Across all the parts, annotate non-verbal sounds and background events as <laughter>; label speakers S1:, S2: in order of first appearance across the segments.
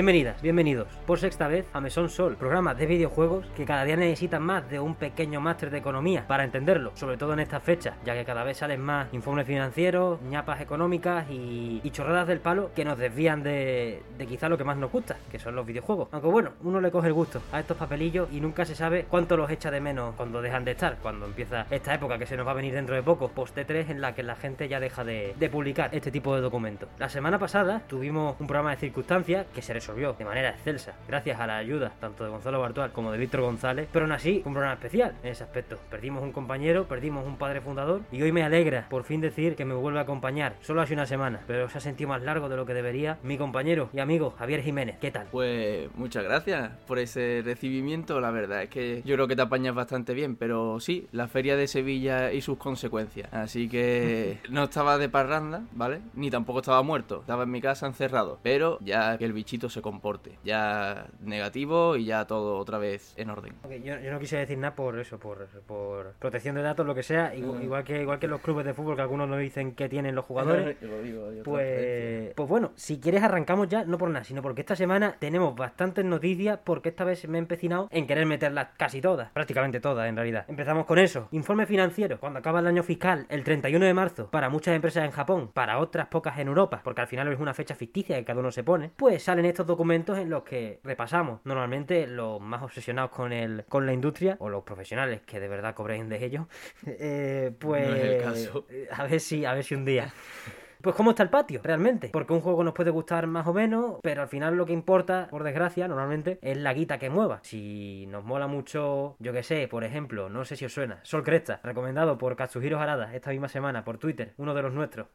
S1: Bienvenidas, bienvenidos por sexta vez a Mesón Sol, programa de videojuegos que cada día necesitan más de un pequeño máster de economía para entenderlo, sobre todo en estas fechas, ya que cada vez salen más informes financieros, ñapas económicas y, chorradas del palo que nos desvían de, quizá lo que más nos gusta, que son los videojuegos. Aunque bueno, uno le coge el gusto a estos papelillos y nunca se sabe cuánto los echa de menos cuando dejan de estar, cuando empieza esta época que se nos va a venir dentro de poco, post T3, en la que la gente ya deja de, de publicar este tipo de documentos. La semana pasada tuvimos un programa de circunstancias que se resolvió de manera excelsa, gracias a la ayuda tanto de Gonzalo Bartual como de Víctor González, pero aún así un programa especial en ese aspecto. Perdimos un compañero, perdimos un padre fundador y hoy me alegra por fin decir que me vuelve a acompañar. Solo hace una semana, pero se ha sentido más largo de lo que debería mi compañero y amigo Javier Jiménez. ¿Qué tal?
S2: Pues muchas gracias por ese recibimiento, la verdad es que yo creo que te apañas bastante bien, pero sí, la feria de Sevilla y sus consecuencias. Así que <laughs> no estaba de parranda, ¿vale? Ni tampoco estaba muerto, estaba en mi casa encerrado, pero ya que el bichito se comporte, ya negativo y ya todo otra vez en orden.
S1: Yo, yo no quise decir nada por eso, por, por protección de datos, lo que sea, igual, igual que igual que los clubes de fútbol que algunos nos dicen que tienen los jugadores.
S2: Yo lo digo, yo
S1: Pues, pues bueno, si quieres arrancamos ya, no por nada, sino porque esta semana tenemos bastantes noticias porque esta vez me he empecinado en querer meterlas casi todas, prácticamente todas en realidad. Empezamos con eso, informe financiero, cuando acaba el año fiscal, el 31 de marzo, para muchas empresas en Japón, para otras pocas en Europa, porque al final es una fecha ficticia que cada uno se pone, pues salen estos documentos en los que repasamos normalmente los más obsesionados con el con la industria o los profesionales que de verdad cobren de ello, <laughs> eh, pues
S2: No es el caso.
S1: a ver si a ver si un día <laughs> pues cómo está el patio, realmente. Porque un juego nos puede gustar más o menos, pero al final lo que importa, por desgracia, normalmente, es la guita que mueva. Si nos mola mucho, yo que sé, por ejemplo, no sé si os suena, Sol Cresta, recomendado por Katsuhiro Harada esta misma semana por Twitter, uno de los nuestros.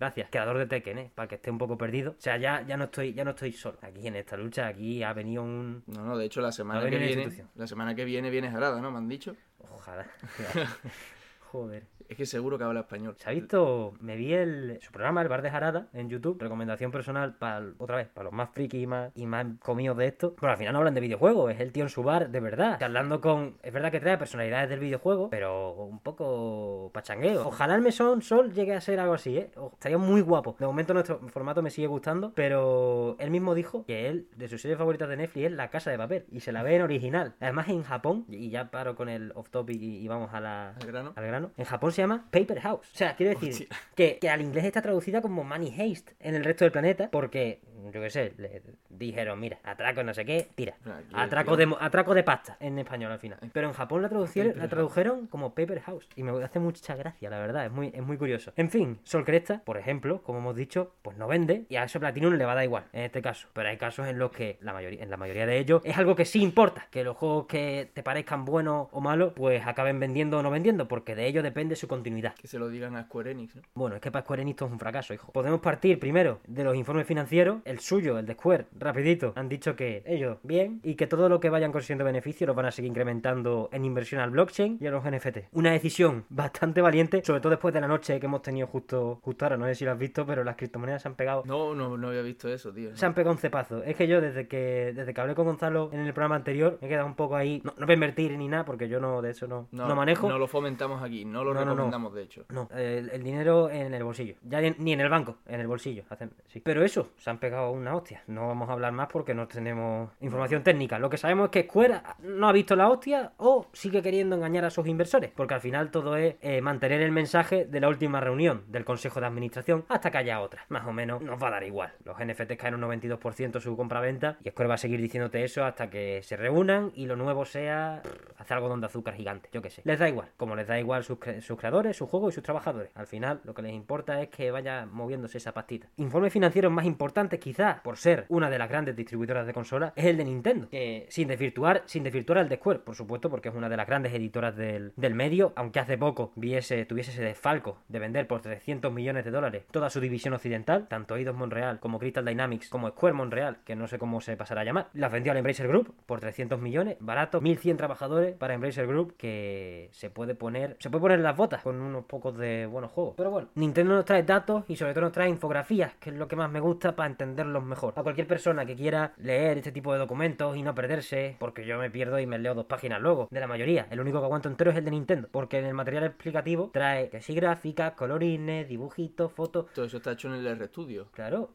S1: Gracias, creador de Tekken, ¿eh? Para que esté un poco perdido. O sea, ya, ya no estoy, ya no estoy solo. Aquí en esta lucha, aquí ha venido un.
S2: No, no, de hecho la semana que viene, la semana que viene viene Jarada, ¿no? Me han dicho.
S1: Ojalá. <laughs> Joder.
S2: Es que seguro que habla español.
S1: ¿Se ha visto? Me vi el, su programa, El Bar de Jarada, en YouTube. Recomendación personal para, otra vez, para los más frikis y más, y más comidos de esto. Pero al final no hablan de videojuegos, es el tío en su bar, de verdad. Charlando con. Es verdad que trae personalidades del videojuego, pero un poco pachangueo. Ojalá el mesón Sol llegue a ser algo así, ¿eh? Estaría muy guapo. De momento nuestro formato me sigue gustando, pero él mismo dijo que él, de sus series favoritas de Netflix, es La Casa de Papel. Y se la ve en original. Además, en Japón, y ya paro con el off topic y, y vamos a la,
S2: ¿Al grano?
S1: al grano. En Japón se llama Paper House. O sea, quiero decir que, que al inglés está traducida como Money Haste en el resto del planeta porque, yo qué sé, le dijeron, mira, atraco no sé qué, tira.
S2: Ah,
S1: Atraco de, atraco de pasta en español al final. Pero en Japón la traducieron, la tradujeron como Paper House. Y me hace mucha gracia, la verdad. Es muy, es muy curioso. En fin, Sol Cresta, por ejemplo, como hemos dicho, pues no vende. Y a eso Platinum le va a dar igual, en este caso. Pero hay casos en los que la mayoría, en la mayoría de ellos es algo que sí importa. Que los juegos que te parezcan buenos o malos, pues acaben vendiendo o no vendiendo. Porque de ello depende su continuidad.
S2: Que se lo digan a Square Enix, ¿no?
S1: Bueno, es que para Square Enix esto es un fracaso, hijo. Podemos partir primero de los informes financieros. El suyo, el de Square, rapidito. Han dicho que ellos, bien, y que todo lo que vayan consiguiendo beneficios los van a seguir incrementando en inversión al blockchain y a los NFT. Una decisión bastante valiente, sobre todo después de la noche que hemos tenido justo, justo ahora. No sé si lo has visto, pero las criptomonedas se han pegado
S2: No, no, no había visto eso, tío.
S1: se han pegado un cepazo. Es que yo desde que desde que hablé con Gonzalo en el programa anterior me he quedado un poco ahí. No, no voy a invertir ni nada porque yo no de eso no, no, manejo.
S2: No lo fomentamos aquí, no lo
S1: No, no, no.
S2: recomendamos, de hecho.
S1: No, el, el dinero en el bolsillo. Ya ni, ni en el banco, en el bolsillo. Hacen, sí. Pero eso, se han pegado una hostia. No vamos a hablar más porque no tenemos información técnica. Lo que sabemos es que Square no ha visto la hostia o sigue queriendo engañar a sus inversores. Porque al final todo es eh, mantener el mensaje de la última reunión del Consejo de Administración hasta que haya otra. Más o menos nos va a dar igual. Los NFTs caen un 92% su compra-venta y Square va a seguir diciéndote eso hasta que se reúnan y lo nuevo sea hacer algodón de azúcar gigante. Yo qué sé. Les da igual. Como les da igual sus, cre- sus creadores, sus juegos y sus trabajadores. Al final lo que les importa es que vaya moviéndose esa pastita. Informes financieros más importantes quizás por ser una de las grandes distribuidoras de consolas es el de Nintendo. Que sin desvirtuar, sin desvirtuar al de Square, por supuesto, porque es una de las grandes editoras del, del medio, aunque hace poco viese, tuviese ese desfalco de vender por 300 millones de dólares toda su división occidental, tanto Eidos Montreal como Crystal Dynamics como Square Montreal, que no sé cómo se pasará a llamar, las vendió al Embracer Group por 300 millones, barato, 1100 trabajadores para Embracer Group que se puede poner, poner las botas con unos pocos de buenos juegos. Pero bueno, Nintendo nos trae datos y sobre todo nos trae infografías, que es lo que más me gusta para entender entenderlos mejor. A cualquier persona que quiera leer este tipo de documentos y no perderse, porque yo me pierdo y me leo dos páginas luego, de la mayoría. El único que aguanto entero es el de Nintendo, porque en el material explicativo trae que sí gráficas, colorines, dibujitos, fotos.
S2: Todo eso está hecho en el RStudio.
S1: Claro.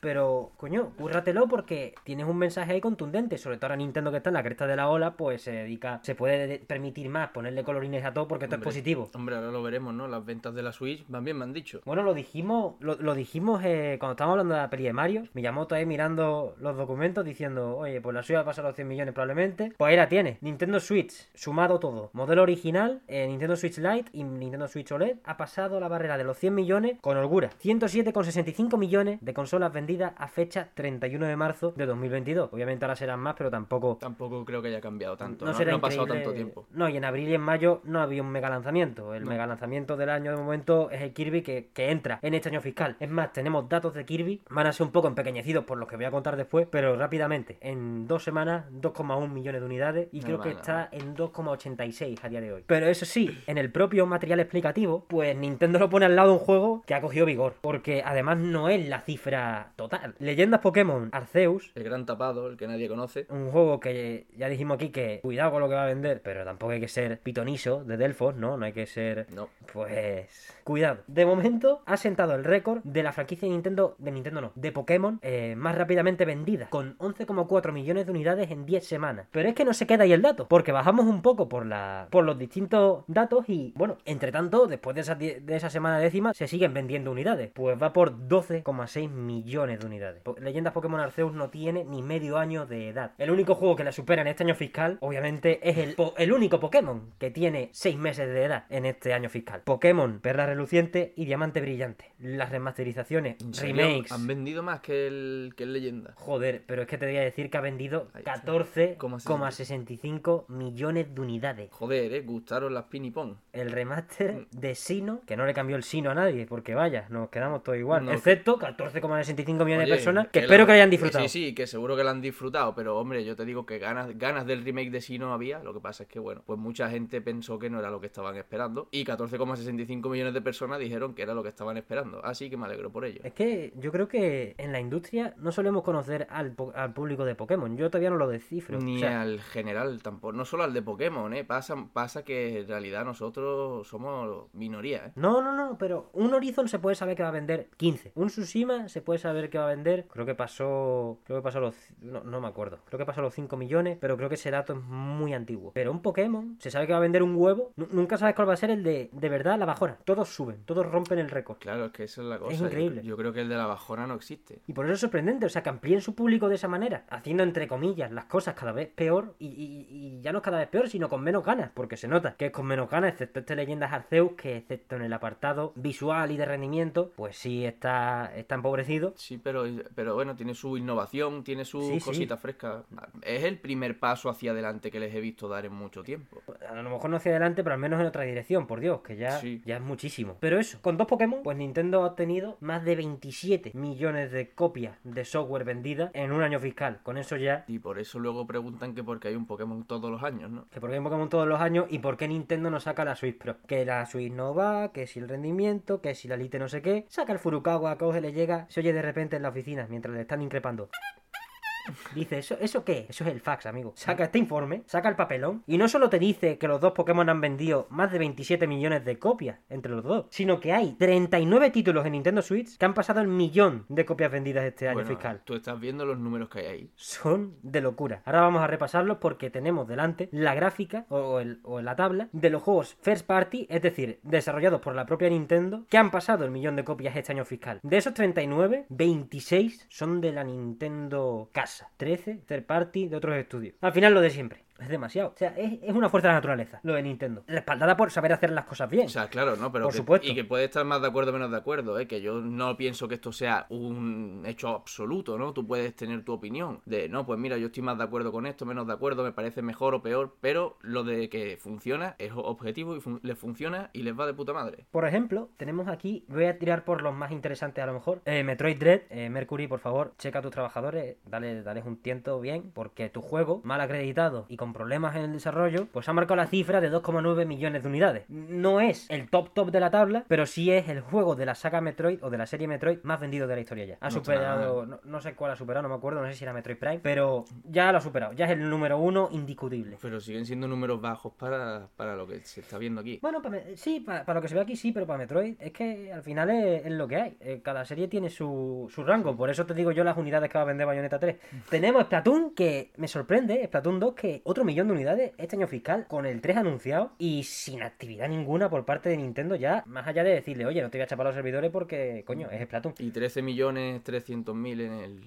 S1: Pero, coño, cúrratelo porque tienes un mensaje ahí contundente. Sobre todo ahora Nintendo que está en la cresta de la ola, pues se dedica, se puede de- permitir más ponerle colorines a todo porque esto es
S2: Hombre.
S1: positivo.
S2: Hombre, ahora lo veremos, ¿no? Las ventas de la Switch van bien, me han dicho.
S1: Bueno, lo dijimos, lo, lo dijimos eh, cuando estábamos hablando de la peli de Mario. Miyamoto ahí mirando los documentos diciendo, oye, pues la suya va a pasar los 100 millones probablemente. Pues ahí la tiene. Nintendo Switch, sumado todo. Modelo original, eh, Nintendo Switch Lite y Nintendo Switch OLED ha pasado la barrera de los 100 millones con holgura. 107,65 millones de consolas vendidas a fecha 31 de marzo de 2022. Obviamente ahora serán más, pero tampoco
S2: Tampoco creo que haya cambiado tanto.
S1: no
S2: No,
S1: será
S2: no ha pasado tanto tiempo.
S1: No, y en abril y en mayo no había un mega lanzamiento. El
S2: No.
S1: mega lanzamiento del año de momento es el Kirby que, que entra en este año fiscal. Es más, tenemos datos de Kirby, van a ser un poco empequeñecidos por los que voy a contar después, pero rápidamente, en dos semanas, 2,1 millones de unidades y
S2: No,
S1: creo que está en 2,86 a día de hoy. Pero eso sí, en el propio material explicativo, pues Nintendo lo pone al lado de un juego que ha cogido vigor, porque además no es la cifra total. Leyendas Pokémon Arceus
S2: El gran tapado, el que nadie conoce.
S1: un juego que ya dijimos aquí que cuidado con lo que va a vender, pero tampoco hay que ser pitoniso de Delfos, ¿no? No hay que ser.
S2: No.
S1: Pues. Cuidado. De momento ha sentado el récord de la franquicia de Nintendo. De Nintendo no, de Pokémon eh, más rápidamente vendida. Con 11,4 millones de unidades en 10 semanas. Pero es que no se queda ahí el dato. Porque bajamos un poco por la. por los distintos datos. Y bueno, entre tanto, después de esa, de esa semana décima, se siguen vendiendo unidades. Pues va por 12,6 millones de unidades. Po- Leyendas Pokémon Arceus no tiene ni medio año de edad. El único juego que la supera en este año fiscal, obviamente, es el, el único Pokémon que tiene 6 meses de edad en este año fiscal. Pokémon Perla Reluciente y Diamante Brillante. Las remasterizaciones, remakes.
S2: Han vendido más que el, que el Leyenda.
S1: Joder, pero es que te voy a decir que ha vendido
S2: Ahí
S1: 14,65 millones de unidades.
S2: Joder, eh, gustaron las pin y pong.
S1: El remaster de Sino, que no le cambió el Sino a nadie, porque vaya, nos quedamos todos igual.
S2: No.
S1: Excepto 14,65 millones de personas que,
S2: que
S1: espero
S2: la-
S1: que hayan disfrutado.
S2: Sí, sí, que seguro que la han disfrutado, pero hombre, yo te digo que ganas, ganas del remake de sí no había. Lo que pasa es que, bueno, pues mucha gente pensó que no era lo que estaban esperando. Y 14,65 millones de personas dijeron que era lo que estaban esperando. Así que me alegro por ello.
S1: Es que yo creo que en la industria no solemos conocer al, al público de Pokémon. Yo todavía no lo descifro.
S2: Ni
S1: O sea,
S2: al general tampoco, no solo al de Pokémon, ¿eh? Pasa, pasa que en realidad nosotros somos minoría, ¿eh?
S1: No, no, no, pero un Horizon se puede saber que va a vender 15. Un Tsushima se puede saber que va a vender. Creo que pasó. Creo que pasó los. No, no me acuerdo. Creo que pasó los 5 millones, pero creo que ese dato es muy antiguo. Pero un Pokémon se sabe que va a vender un huevo. nu- Nunca sabes cuál va a ser el de. De verdad, la bajona. Todos suben, todos rompen el récord.
S2: Claro, es que esa es la cosa. Yo-
S1: increíble.
S2: Yo, creo que el de la bajona no existe.
S1: Y por eso es sorprendente, o sea, que amplíen su público de esa manera, haciendo entre comillas las cosas cada vez peor y, y- y ya no cada vez peor, sino con menos ganas, porque se nota que es con menos ganas, excepto este Leyendas Arceus, que excepto en el apartado visual y de rendimiento, pues sí está, está empobrecido.
S2: Sí, pero, pero bueno, tiene su innovación, tiene
S1: Sí, sí.
S2: cositas frescas. Es el primer paso hacia adelante que les he visto dar en mucho tiempo.
S1: A lo mejor no hacia adelante, pero al menos en otra dirección, por Dios, que ya,
S2: Sí.
S1: ya es muchísimo. Pero eso, con dos Pokémon, pues Nintendo ha obtenido más de 27 millones de copias de software vendidas en un año fiscal. Con eso ya
S2: Y por eso luego preguntan que por qué hay un Pokémon todos los años, ¿no?
S1: Que porque hay Pokémon todos los años y por qué Nintendo no saca la Switch Pro. Que la Switch no va, que si el rendimiento, que si la Lite no sé qué. Saca el Furukawa, coge, le llega, se oye de repente en la oficina mientras le están increpando. Dice, ¿eso, ¿eso qué? Eso es el fax, amigo. Saca este informe, saca el papelón y no solo te dice que los dos Pokémon han vendido más de 27 millones de copias entre los dos, sino que hay 39 títulos en Nintendo Switch que han pasado el millón de copias vendidas este año
S2: Bueno,
S1: fiscal
S2: tú estás viendo los números que hay ahí.
S1: son de locura. Ahora vamos a repasarlos porque tenemos delante la gráfica o, el- o la tabla de los juegos first party, es decir, desarrollados por la propia Nintendo, que han pasado el millón de copias este año fiscal. De esos 39, 26 son de la Nintendo casa, 13 third party de otros estudios. Al final lo de siempre. Es demasiado. O sea, es, es una fuerza de la naturaleza, lo de Nintendo. Respaldada por saber hacer las cosas bien.
S2: O sea, claro, ¿no? Pero
S1: Por
S2: que-
S1: supuesto.
S2: Y que puede estar más de acuerdo o menos de acuerdo, ¿eh? Que yo no pienso que esto sea un hecho absoluto, ¿no? Tú puedes tener tu opinión de, no, pues mira, yo estoy más de acuerdo con esto, menos de acuerdo, me parece mejor o peor, pero lo de que funciona es objetivo y fun- les funciona y les va de puta madre.
S1: Por ejemplo, tenemos aquí, voy a tirar por los más interesantes a lo mejor. Eh, Metroid Dread, eh, Mercury, por favor, checa a tus trabajadores, dale, dales un tiento bien, porque tu juego, mal acreditado y con con problemas en el desarrollo, pues ha marcado la cifra de 2,9 millones de unidades. No es el top top de la tabla, pero sí es el juego de la saga Metroid o de la serie Metroid más vendido de la historia ya. Ha
S2: No
S1: superado, no, no sé cuál ha superado, no me acuerdo, no sé si era Metroid Prime, pero ya lo ha superado, ya es el número uno indiscutible.
S2: Pero siguen siendo números bajos para, para lo que se está viendo aquí.
S1: Bueno, sí, pa- para lo que se ve aquí sí, pero para Metroid es que al final es, es lo que hay. Eh, cada serie tiene su, su rango, por eso te digo yo las unidades que va a vender Bayonetta 3. <laughs> Tenemos Splatoon, que me sorprende, Splatoon 2, que otro millón de unidades este año fiscal, con el 3 anunciado y sin actividad ninguna por parte de Nintendo ya, más allá de decirle, oye, no te voy a chapar los servidores porque, coño, es Splatoon.
S2: Y 13 millones 300 mil en el,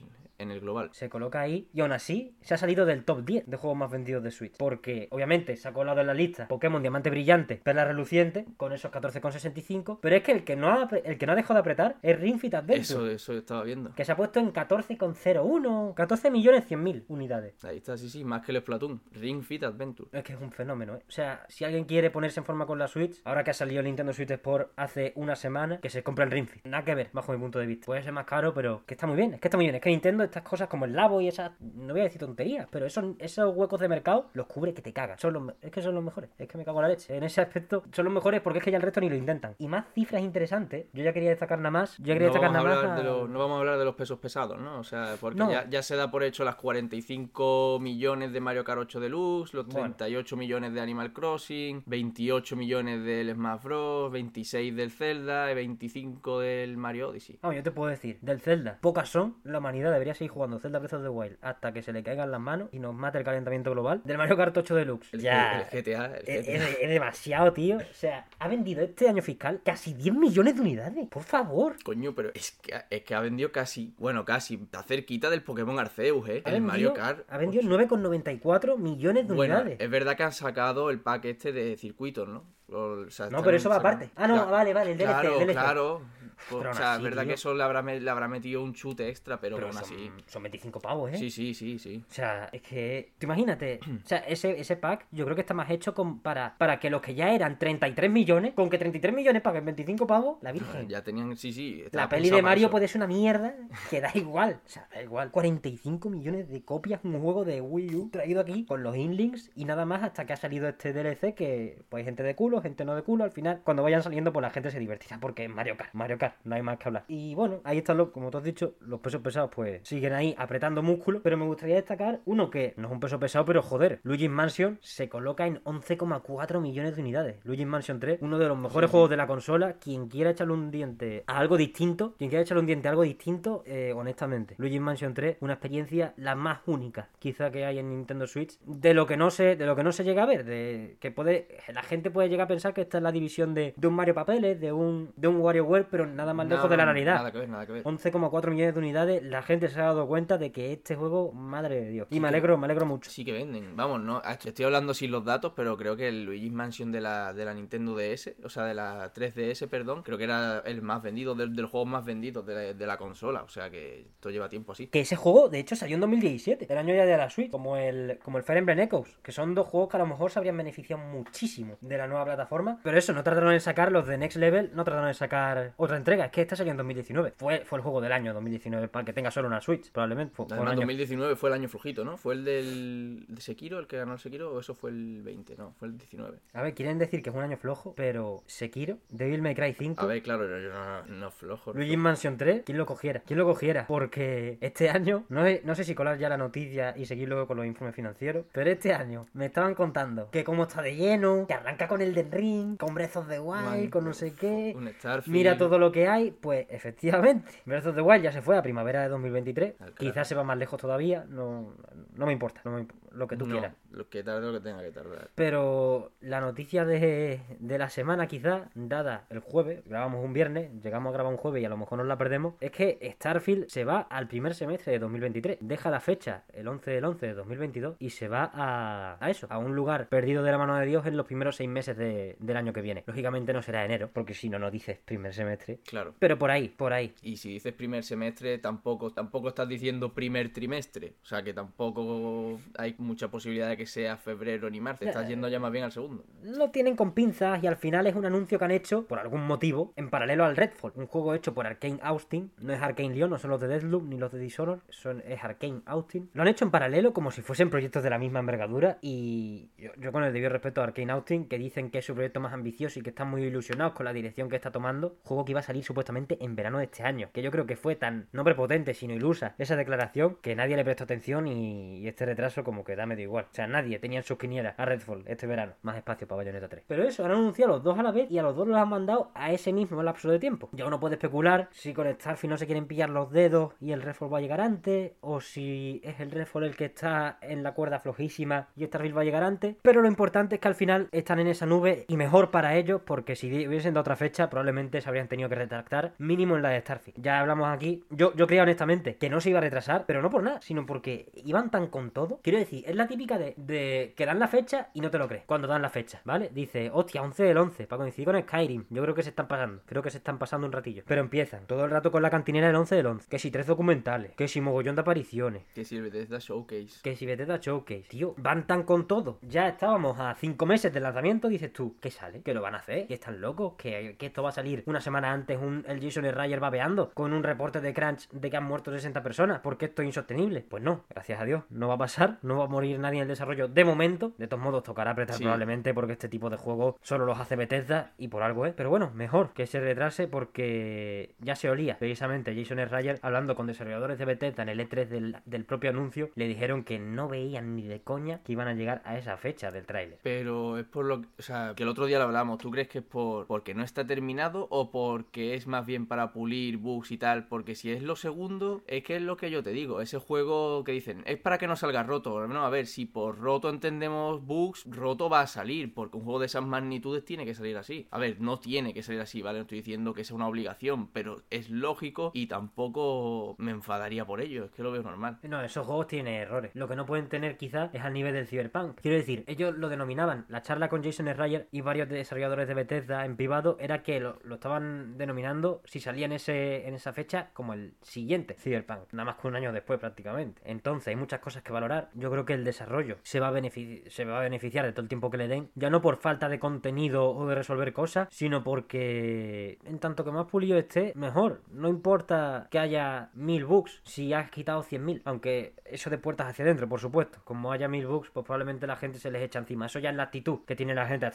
S2: en el global.
S1: Se coloca ahí y aún así se ha salido del top 10 de juegos más vendidos de Switch. Porque obviamente se ha colado en la lista Pokémon Diamante Brillante, Perla Reluciente, con esos 14,65. Pero es que el que no ha, el que no ha dejado de apretar es Ring Fit Adventure.
S2: Eso, eso estaba viendo.
S1: Que se ha puesto en 14,01, 14 millones 100 mil unidades.
S2: Ahí está, sí, sí, más que el Splatoon. Ring Fit Adventure.
S1: Es que es un fenómeno, ¿eh? O sea, si alguien quiere ponerse en forma con la Switch, ahora que ha salido el Nintendo Switch Sport hace una semana, que se compra el Ring Fit. Nada que ver, bajo mi punto de vista. Puede ser más caro, pero que está muy bien. Es que está muy bien. Es que Nintendo, estas cosas como el Labo y esas, no voy a decir tonterías, pero esos, esos huecos de mercado los cubre que te cagas. Son los, es que son los mejores. Es que me cago en la leche. En ese aspecto son los mejores porque es que ya el resto ni lo intentan. Y más cifras interesantes. Yo ya quería destacar nada más. Yo quería
S2: No
S1: destacar nada más.
S2: de
S1: a-
S2: los, no vamos a hablar de los pesos pesados, ¿no? O sea, porque
S1: No.
S2: ya, ya se da por hecho las 45 millones de Mario Kart 8 Deluxe, los
S1: Bueno.
S2: 38 millones de Animal Crossing, 28 millones del Smash Bros, 26 del Zelda y 25 del Mario Odyssey.
S1: No, yo te puedo decir, del Zelda, pocas son, la humanidad debería seguir jugando Zelda Breath of the Wild hasta que se le caigan las manos y nos mate el calentamiento global. Del Mario Kart 8 Deluxe.
S2: El,
S1: ya.
S2: el GTA, el
S1: Es,
S2: GTA.
S1: es- es demasiado, tío. O sea, ha vendido este año fiscal casi 10 millones de unidades. Por favor.
S2: Coño, pero es que, es que ha vendido casi, bueno, casi, está cerquita del Pokémon Arceus, ¿eh?
S1: Ha
S2: el
S1: vendido,
S2: Mario Kart.
S1: ha vendido 9,94 millones de
S2: Bueno,
S1: unidades.
S2: es verdad que han sacado el pack este de circuitos, ¿no? O sea,
S1: No, pero eso va aparte. Ah, no, vale, vale, el DLC,
S2: Claro,
S1: el DLC.
S2: claro.
S1: Pero
S2: o sea, es verdad
S1: tío.
S2: que eso le habrá, le habrá metido un chute extra, pero,
S1: Pero
S2: aún
S1: son,
S2: así.
S1: son 25 pavos, ¿eh?
S2: Sí, sí, sí, sí.
S1: O sea, es que, tú imagínate, <clears throat> o sea, ese, ese pack yo creo que está más hecho con, para, para que los que ya eran 33 millones, con que 33 millones paguen 25 pavos, la virgen.
S2: Ya tenían, sí, sí.
S1: La peli de Mario
S2: eso.
S1: puede ser una mierda que da igual. O sea, da igual. 45 millones de copias, un juego de Wii U traído aquí con los inlinks y nada más hasta que ha salido este DLC que pues hay gente de culo, gente no de culo. Al final, cuando vayan saliendo, pues la gente se divertirá porque es Mario Kart. Mario Kart, no hay más que hablar. Y bueno, ahí están los, como tú has dicho, los pesos pesados pues siguen ahí apretando músculo. Pero me gustaría destacar uno que no es un peso pesado, pero joder, Luigi's Mansion se coloca en 11,4 millones de unidades. Luigi's Mansion 3, uno de los mejores juegos de la consola. Quien quiera echarle un diente a algo distinto, quien quiera echarle un diente a algo distinto, eh, honestamente, Luigi's Mansion 3, una experiencia la más única, quizá que hay en Nintendo Switch, de lo que no se, de lo que no se llega a ver, de que puede, la gente puede llegar a pensar que esta es la división de, de un Mario Papeles, de un, de un WarioWare, pero nada más lejos de la realidad.
S2: Nada que ver, nada que ver.
S1: 11,4 millones de unidades, la gente se ha dado cuenta de que este juego, madre de Dios. Y me alegro, me alegro mucho.
S2: Sí que venden. Vamos, no, estoy hablando sin los datos, pero creo que el Luigi's Mansion de la, de la Nintendo DS, o sea, de la 3DS, perdón, creo que era el más vendido, del, de los juegos más vendidos de la, de la consola. O sea que esto lleva tiempo así.
S1: Que ese juego, de hecho, salió en 2017, el año ya de la Switch, como el, como el Fire Emblem Echoes, que son dos juegos que a lo mejor se habrían beneficiado muchísimo de la nueva plataforma. Pero eso, no trataron de sacar los de Next Level, no trataron de sacar otra entrega. Es que esta salió en 2019. Fue, fue el juego del año 2019, para que tenga solo una Switch, probablemente. Fue, fue un
S2: Además,
S1: año-
S2: 2019 fue el año flojito, ¿no? ¿Fue el del de Sekiro, el que ganó el Sekiro, o eso fue el 20? No, fue el 19.
S1: A ver, quieren decir que es un año flojo, pero Sekiro, Devil May Cry 5.
S2: A ver, claro, yo no, no flojo.
S1: Luigi's Mansion 3, ¿quién lo cogiera? ¿Quién lo cogiera? Porque este año, no, sé- no sé si colar ya la noticia y seguir luego con los informes financieros, pero este año me estaban contando que cómo está de lleno, que arranca con el de Ring, con Breath of the Wild,
S2: Wild,
S1: con no sé qué.
S2: Un Starfield.
S1: Mira todo lo que hay, pues efectivamente, Breath of the Wild ya se fue a primavera de 2023,
S2: Al carajo.
S1: quizás se va más lejos todavía, no, no me importa, no me imp- lo que tú
S2: No,
S1: quieras.
S2: Lo que tarde lo que tenga que tardar.
S1: Pero la noticia de, de la semana, quizá, dada el jueves, grabamos un viernes, llegamos a grabar un jueves y a lo mejor nos la perdemos, es que Starfield se va al primer semestre de 2023. Deja la fecha, el 11 del 11 de 2022, y se va a, a eso, a un lugar perdido de la mano de Dios en los primeros seis meses de- del año que viene. Lógicamente no será enero, porque si no, no dices primer semestre.
S2: Claro.
S1: Pero por ahí, por ahí.
S2: Y si dices primer semestre, tampoco, tampoco estás diciendo primer trimestre. O sea que tampoco hay mucha posibilidad de que sea febrero ni marzo. Estás yendo ya más bien al segundo.
S1: Lo tienen con pinzas y al final es un anuncio que han hecho, por algún motivo, en paralelo al Redfall. Un juego hecho por Arkane Austin. No es Arkane Lyon, no son los de Deathloop ni los de Dishonored. Son, es Arkane Austin. Lo han hecho en paralelo como si fuesen proyectos de la misma envergadura. Y yo, yo con el debido respeto a Arkane Austin, que dicen que es su proyecto más ambicioso y que están muy ilusionados con la dirección que está tomando. Juego que iba a salir supuestamente en verano de este año. Que yo creo que fue tan, no prepotente, sino ilusa esa declaración que nadie le prestó atención y, y este retraso como que da medio igual. O sea, nadie tenía en sus quinielas a Redfall este verano. Más espacio para Bayonetta 3. Pero eso, han anunciado los dos a la vez y a los dos los han mandado a ese mismo lapso de tiempo. Ya uno puede especular si con Starfield no se quieren pillar los dedos y el Redfall va a llegar antes, o si es el Redfall el que está en la cuerda flojísima y Starfield va a llegar antes. Pero lo importante es que al final están en esa nube y mejor para ellos porque si hubiesen dado otra fecha probablemente se habrían tenido que retractar mínimo en la de Starfield. Ya hablamos aquí, yo, yo creía honestamente que no se iba a retrasar, pero no por nada, sino porque iban tan con todo. Quiero decir, es la típica de, de que dan la fecha y no te lo crees cuando dan la fecha, ¿vale? Dice, hostia, 11 del 11, para coincidir con Skyrim. Yo creo que se están pasando, creo que se están pasando un ratillo. Pero empiezan todo el rato con la cantinera del 11 del 11. Que si tres documentales, que si mogollón de apariciones,
S2: Que si el Bethesda Showcase.
S1: que si Bethesda Showcase, tío, van tan con todo. Ya estábamos a 5 meses del lanzamiento, dices tú, ¿qué sale? ¿Que lo van a hacer? ¿Que están locos? ¿Que, que esto va a salir una semana antes un, el Jason Ryder babeando con un reporte de Crunch de que han muerto 60 personas? porque esto es insostenible? Pues no, gracias a Dios, no va a pasar, no va a morir nadie en el desarrollo de momento. De todos modos, tocará apretar
S2: Sí.
S1: probablemente porque este tipo de juegos solo los hace Bethesda y por algo es. Pero bueno, mejor que se retrase porque ya se olía. Precisamente Jason Ryder hablando con desarrolladores de Bethesda en el E3 del, del propio anuncio, le dijeron que no veían ni de coña que iban a llegar a esa fecha del tráiler.
S2: Pero es por lo que, o sea, que el otro día lo hablamos. ¿Tú crees que es por porque no está terminado o porque es más bien para pulir bugs y tal? Porque si es lo segundo, es que es lo que yo te digo. Ese juego que dicen, es para que no salga roto. A ver, si por roto entendemos bugs, roto va a salir. Porque un juego de esas magnitudes tiene que salir así. A ver, no tiene que salir así, ¿vale? No estoy diciendo que sea una obligación, pero es lógico y tampoco me enfadaría por ello. Es que lo veo normal.
S1: No, esos juegos tienen errores. Lo que no pueden tener quizás es al nivel del Cyberpunk. Quiero decir, ellos lo denominaban, la charla con Jason Schreier y varios desarrolladores de Bethesda en privado era que lo, lo estaban denominando, si salía en, ese, en esa fecha, como el siguiente Cyberpunk. Nada más que un año después prácticamente. Entonces hay muchas cosas que valorar. Yo creo que el desarrollo se va a, se va a beneficiar de todo el tiempo que le den. Ya no por falta de contenido o de resolver cosas, sino porque en tanto que más pulido esté, mejor. No importa que haya mil bugs si has quitado 100.000. Aunque eso de puertas hacia adentro, por supuesto. Como haya mil bugs, pues probablemente la gente se les echa encima. Eso ya es la actitud que tiene la gente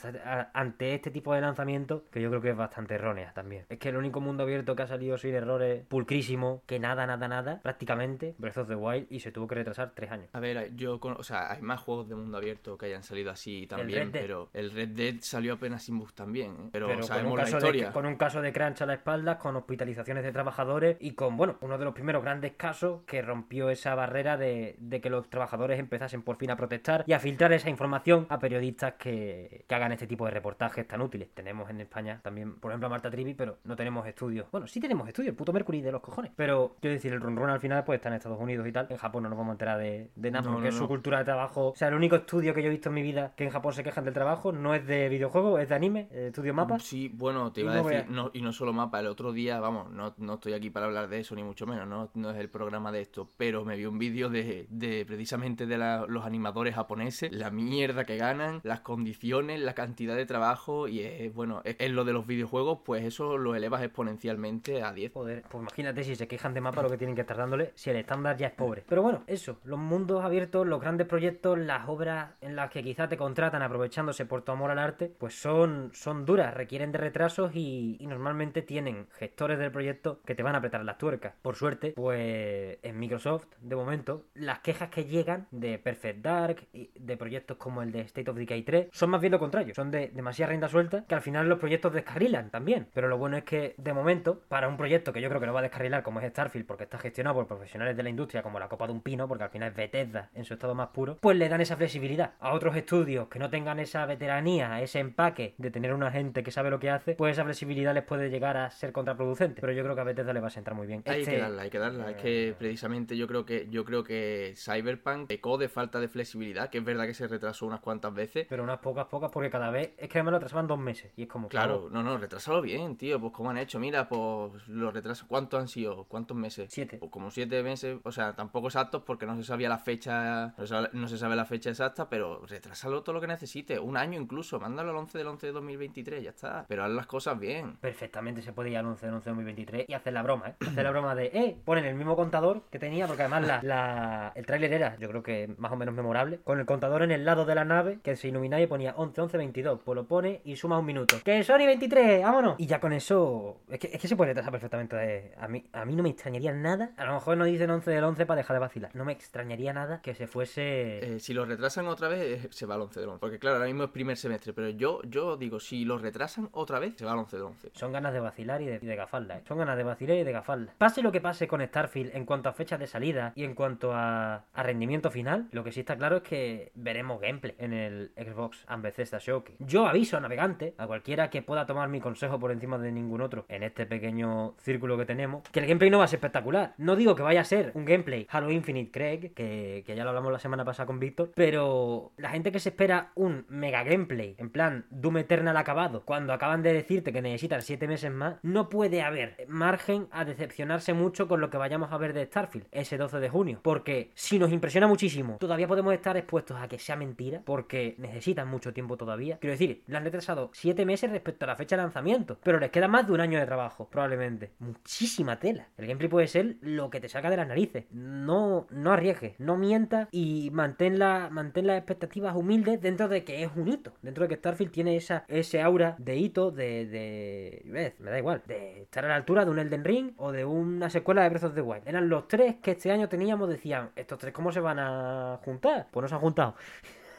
S1: ante este tipo de lanzamiento, que yo creo que es bastante errónea también. Es que el único mundo abierto que ha salido sin errores, pulcrísimo, que nada, nada, nada, prácticamente, Breath of the Wild, y se tuvo que retrasar tres años.
S2: A ver, yo con, o sea, hay más juegos de mundo abierto que hayan salido así también, pero el Red Dead salió apenas sin bugs también, ¿eh? pero, sabemos
S1: un,
S2: la
S1: caso
S2: historia.
S1: de, con un caso de crunch a la espalda, con hospitalizaciones de trabajadores y con, bueno, uno de los primeros grandes casos que rompió esa barrera de, de que los trabajadores empezasen por fin a protestar y a filtrar esa información a periodistas que, que hagan este tipo de reportajes tan útiles. Tenemos en España también, por ejemplo, a Marta Trivi, pero no tenemos estudios. Bueno, sí tenemos estudios, el puto Mercury de los cojones. Pero, quiero decir, el run run al final pues está en Estados Unidos y tal. En Japón no nos vamos a enterar de, de nada
S2: No,
S1: porque
S2: no,
S1: es cultura de trabajo. O sea, el único estudio que yo he visto en mi vida que en Japón se quejan del trabajo no es de videojuegos, es de anime, eh, estudio mapa.
S2: Sí, bueno, te iba a decir, no, y no solo mapa, el otro día, vamos, no, no estoy aquí para hablar de eso, ni mucho menos, no, no es el programa de esto, pero me vi un vídeo de, de precisamente de la- los animadores japoneses, la mierda que ganan, las condiciones, la cantidad de trabajo, y es, bueno, en lo de los videojuegos, pues eso lo elevas exponencialmente a 10.
S1: Joder, pues imagínate si se quejan de mapa lo que tienen que estar dándole si el estándar ya es pobre. Pero bueno, eso, los mundos abiertos, los grandes proyectos, las obras en las que quizá te contratan aprovechándose por tu amor al arte, pues son, son duras, requieren de retrasos y, y normalmente tienen gestores del proyecto que te van a apretar las tuercas. Por suerte, pues en Microsoft, de momento, las quejas que llegan de Perfect Dark y de proyectos como el de State of Decay 3 son más bien lo contrario, son de demasiada rienda suelta que al final los proyectos descarrilan también. Pero lo bueno es que de momento, para un proyecto que yo creo que no va a descarrilar como es Starfield, porque está gestionado por profesionales de la industria como la copa de un pino, porque al final es Bethesda en su estado más puro, pues le dan esa flexibilidad. A otros estudios que no tengan esa veteranía, ese empaque de tener una gente que sabe lo que hace, pues esa flexibilidad les puede llegar a ser contraproducente. Pero yo creo que a Bethesda le va a sentar muy bien.
S2: Hay
S1: Este-
S2: que darla, hay que darla. Es que
S1: Eh,
S2: precisamente yo creo que yo creo que Cyberpunk pecó de falta de flexibilidad, que es verdad que se retrasó unas cuantas veces.
S1: Pero unas pocas, pocas, porque cada vez es que además lo atrasaban dos meses. Y es como,
S2: Claro, no, no, retrasalo bien, tío. Pues como han hecho, mira, pues los retrasos, ¿cuántos han sido? ¿Cuántos meses?
S1: Siete.
S2: Pues como siete meses, o sea, tampoco exactos porque no se sabía la fecha No se, sabe, la fecha exacta, pero retrásalo todo lo que necesite. Un año incluso. Mándalo al 11 del 11 de 2023, ya está. Pero haz las cosas bien.
S1: Perfectamente se puede ir al 11 del 11 de 2023 y hacer la broma, ¿eh? Hacer la broma de, eh, ponen el mismo contador que tenía, porque además la, el tráiler era, yo creo que más o menos memorable, con el contador en el lado de la nave que se iluminaba y ponía 11, 11, 22. Pues lo pone y suma un minuto. ¡Que Sony 23! ¡Vámonos! Y ya con eso, es que, es que se puede retrasar perfectamente. eh. A mí, a mí no me extrañaría nada. A lo mejor no dicen 11 del 11 para dejar de vacilar. No me extrañaría nada que se fuese.
S2: Eh, si lo retrasan otra vez, se va al 11 del 11. Porque claro, ahora mismo es primer semestre, pero yo, yo digo, si lo retrasan otra vez, se va al 11 del 11.
S1: Son ganas de vacilar y de, de gafarla, ¿eh? Son ganas de vacilar y de gafarla. Pase lo que pase con Starfield en cuanto a fechas de salida y en cuanto a, a rendimiento final, lo que sí está claro es que veremos gameplay en el Xbox and Bethesda Showcase. Yo aviso a navegante, a cualquiera que pueda tomar mi consejo por encima de ningún otro en este pequeño círculo que tenemos, que el gameplay no va a ser espectacular. No digo que vaya a ser un gameplay Halo Infinite Craig, que, que ya lo hablamos la semana pasada con Víctor, pero la gente que se espera un mega gameplay, en plan Doom Eternal acabado, cuando acaban de decirte que necesitan 7 meses más, no puede haber margen a decepcionarse mucho con lo que vayamos a ver de Starfield ese 12 de junio. Porque si nos impresiona muchísimo, todavía podemos estar expuestos a que sea mentira, porque necesitan mucho tiempo todavía. Quiero decir, le han retrasado 7 meses respecto a la fecha de lanzamiento, pero les queda más de un año de trabajo, probablemente. Muchísima tela. El gameplay puede ser lo que te saca de las narices. No, no arriesgues, no mientas mantén, la, mantén las expectativas humildes dentro de que es un hito. Dentro de que Starfield tiene esa, ese aura de hito, de. de ves, me da igual. De estar a la altura de un Elden Ring o de una secuela de Breath of the Wild. Eran los tres que este año teníamos, decían, ¿estos tres cómo se van a juntar? Pues no se han juntado.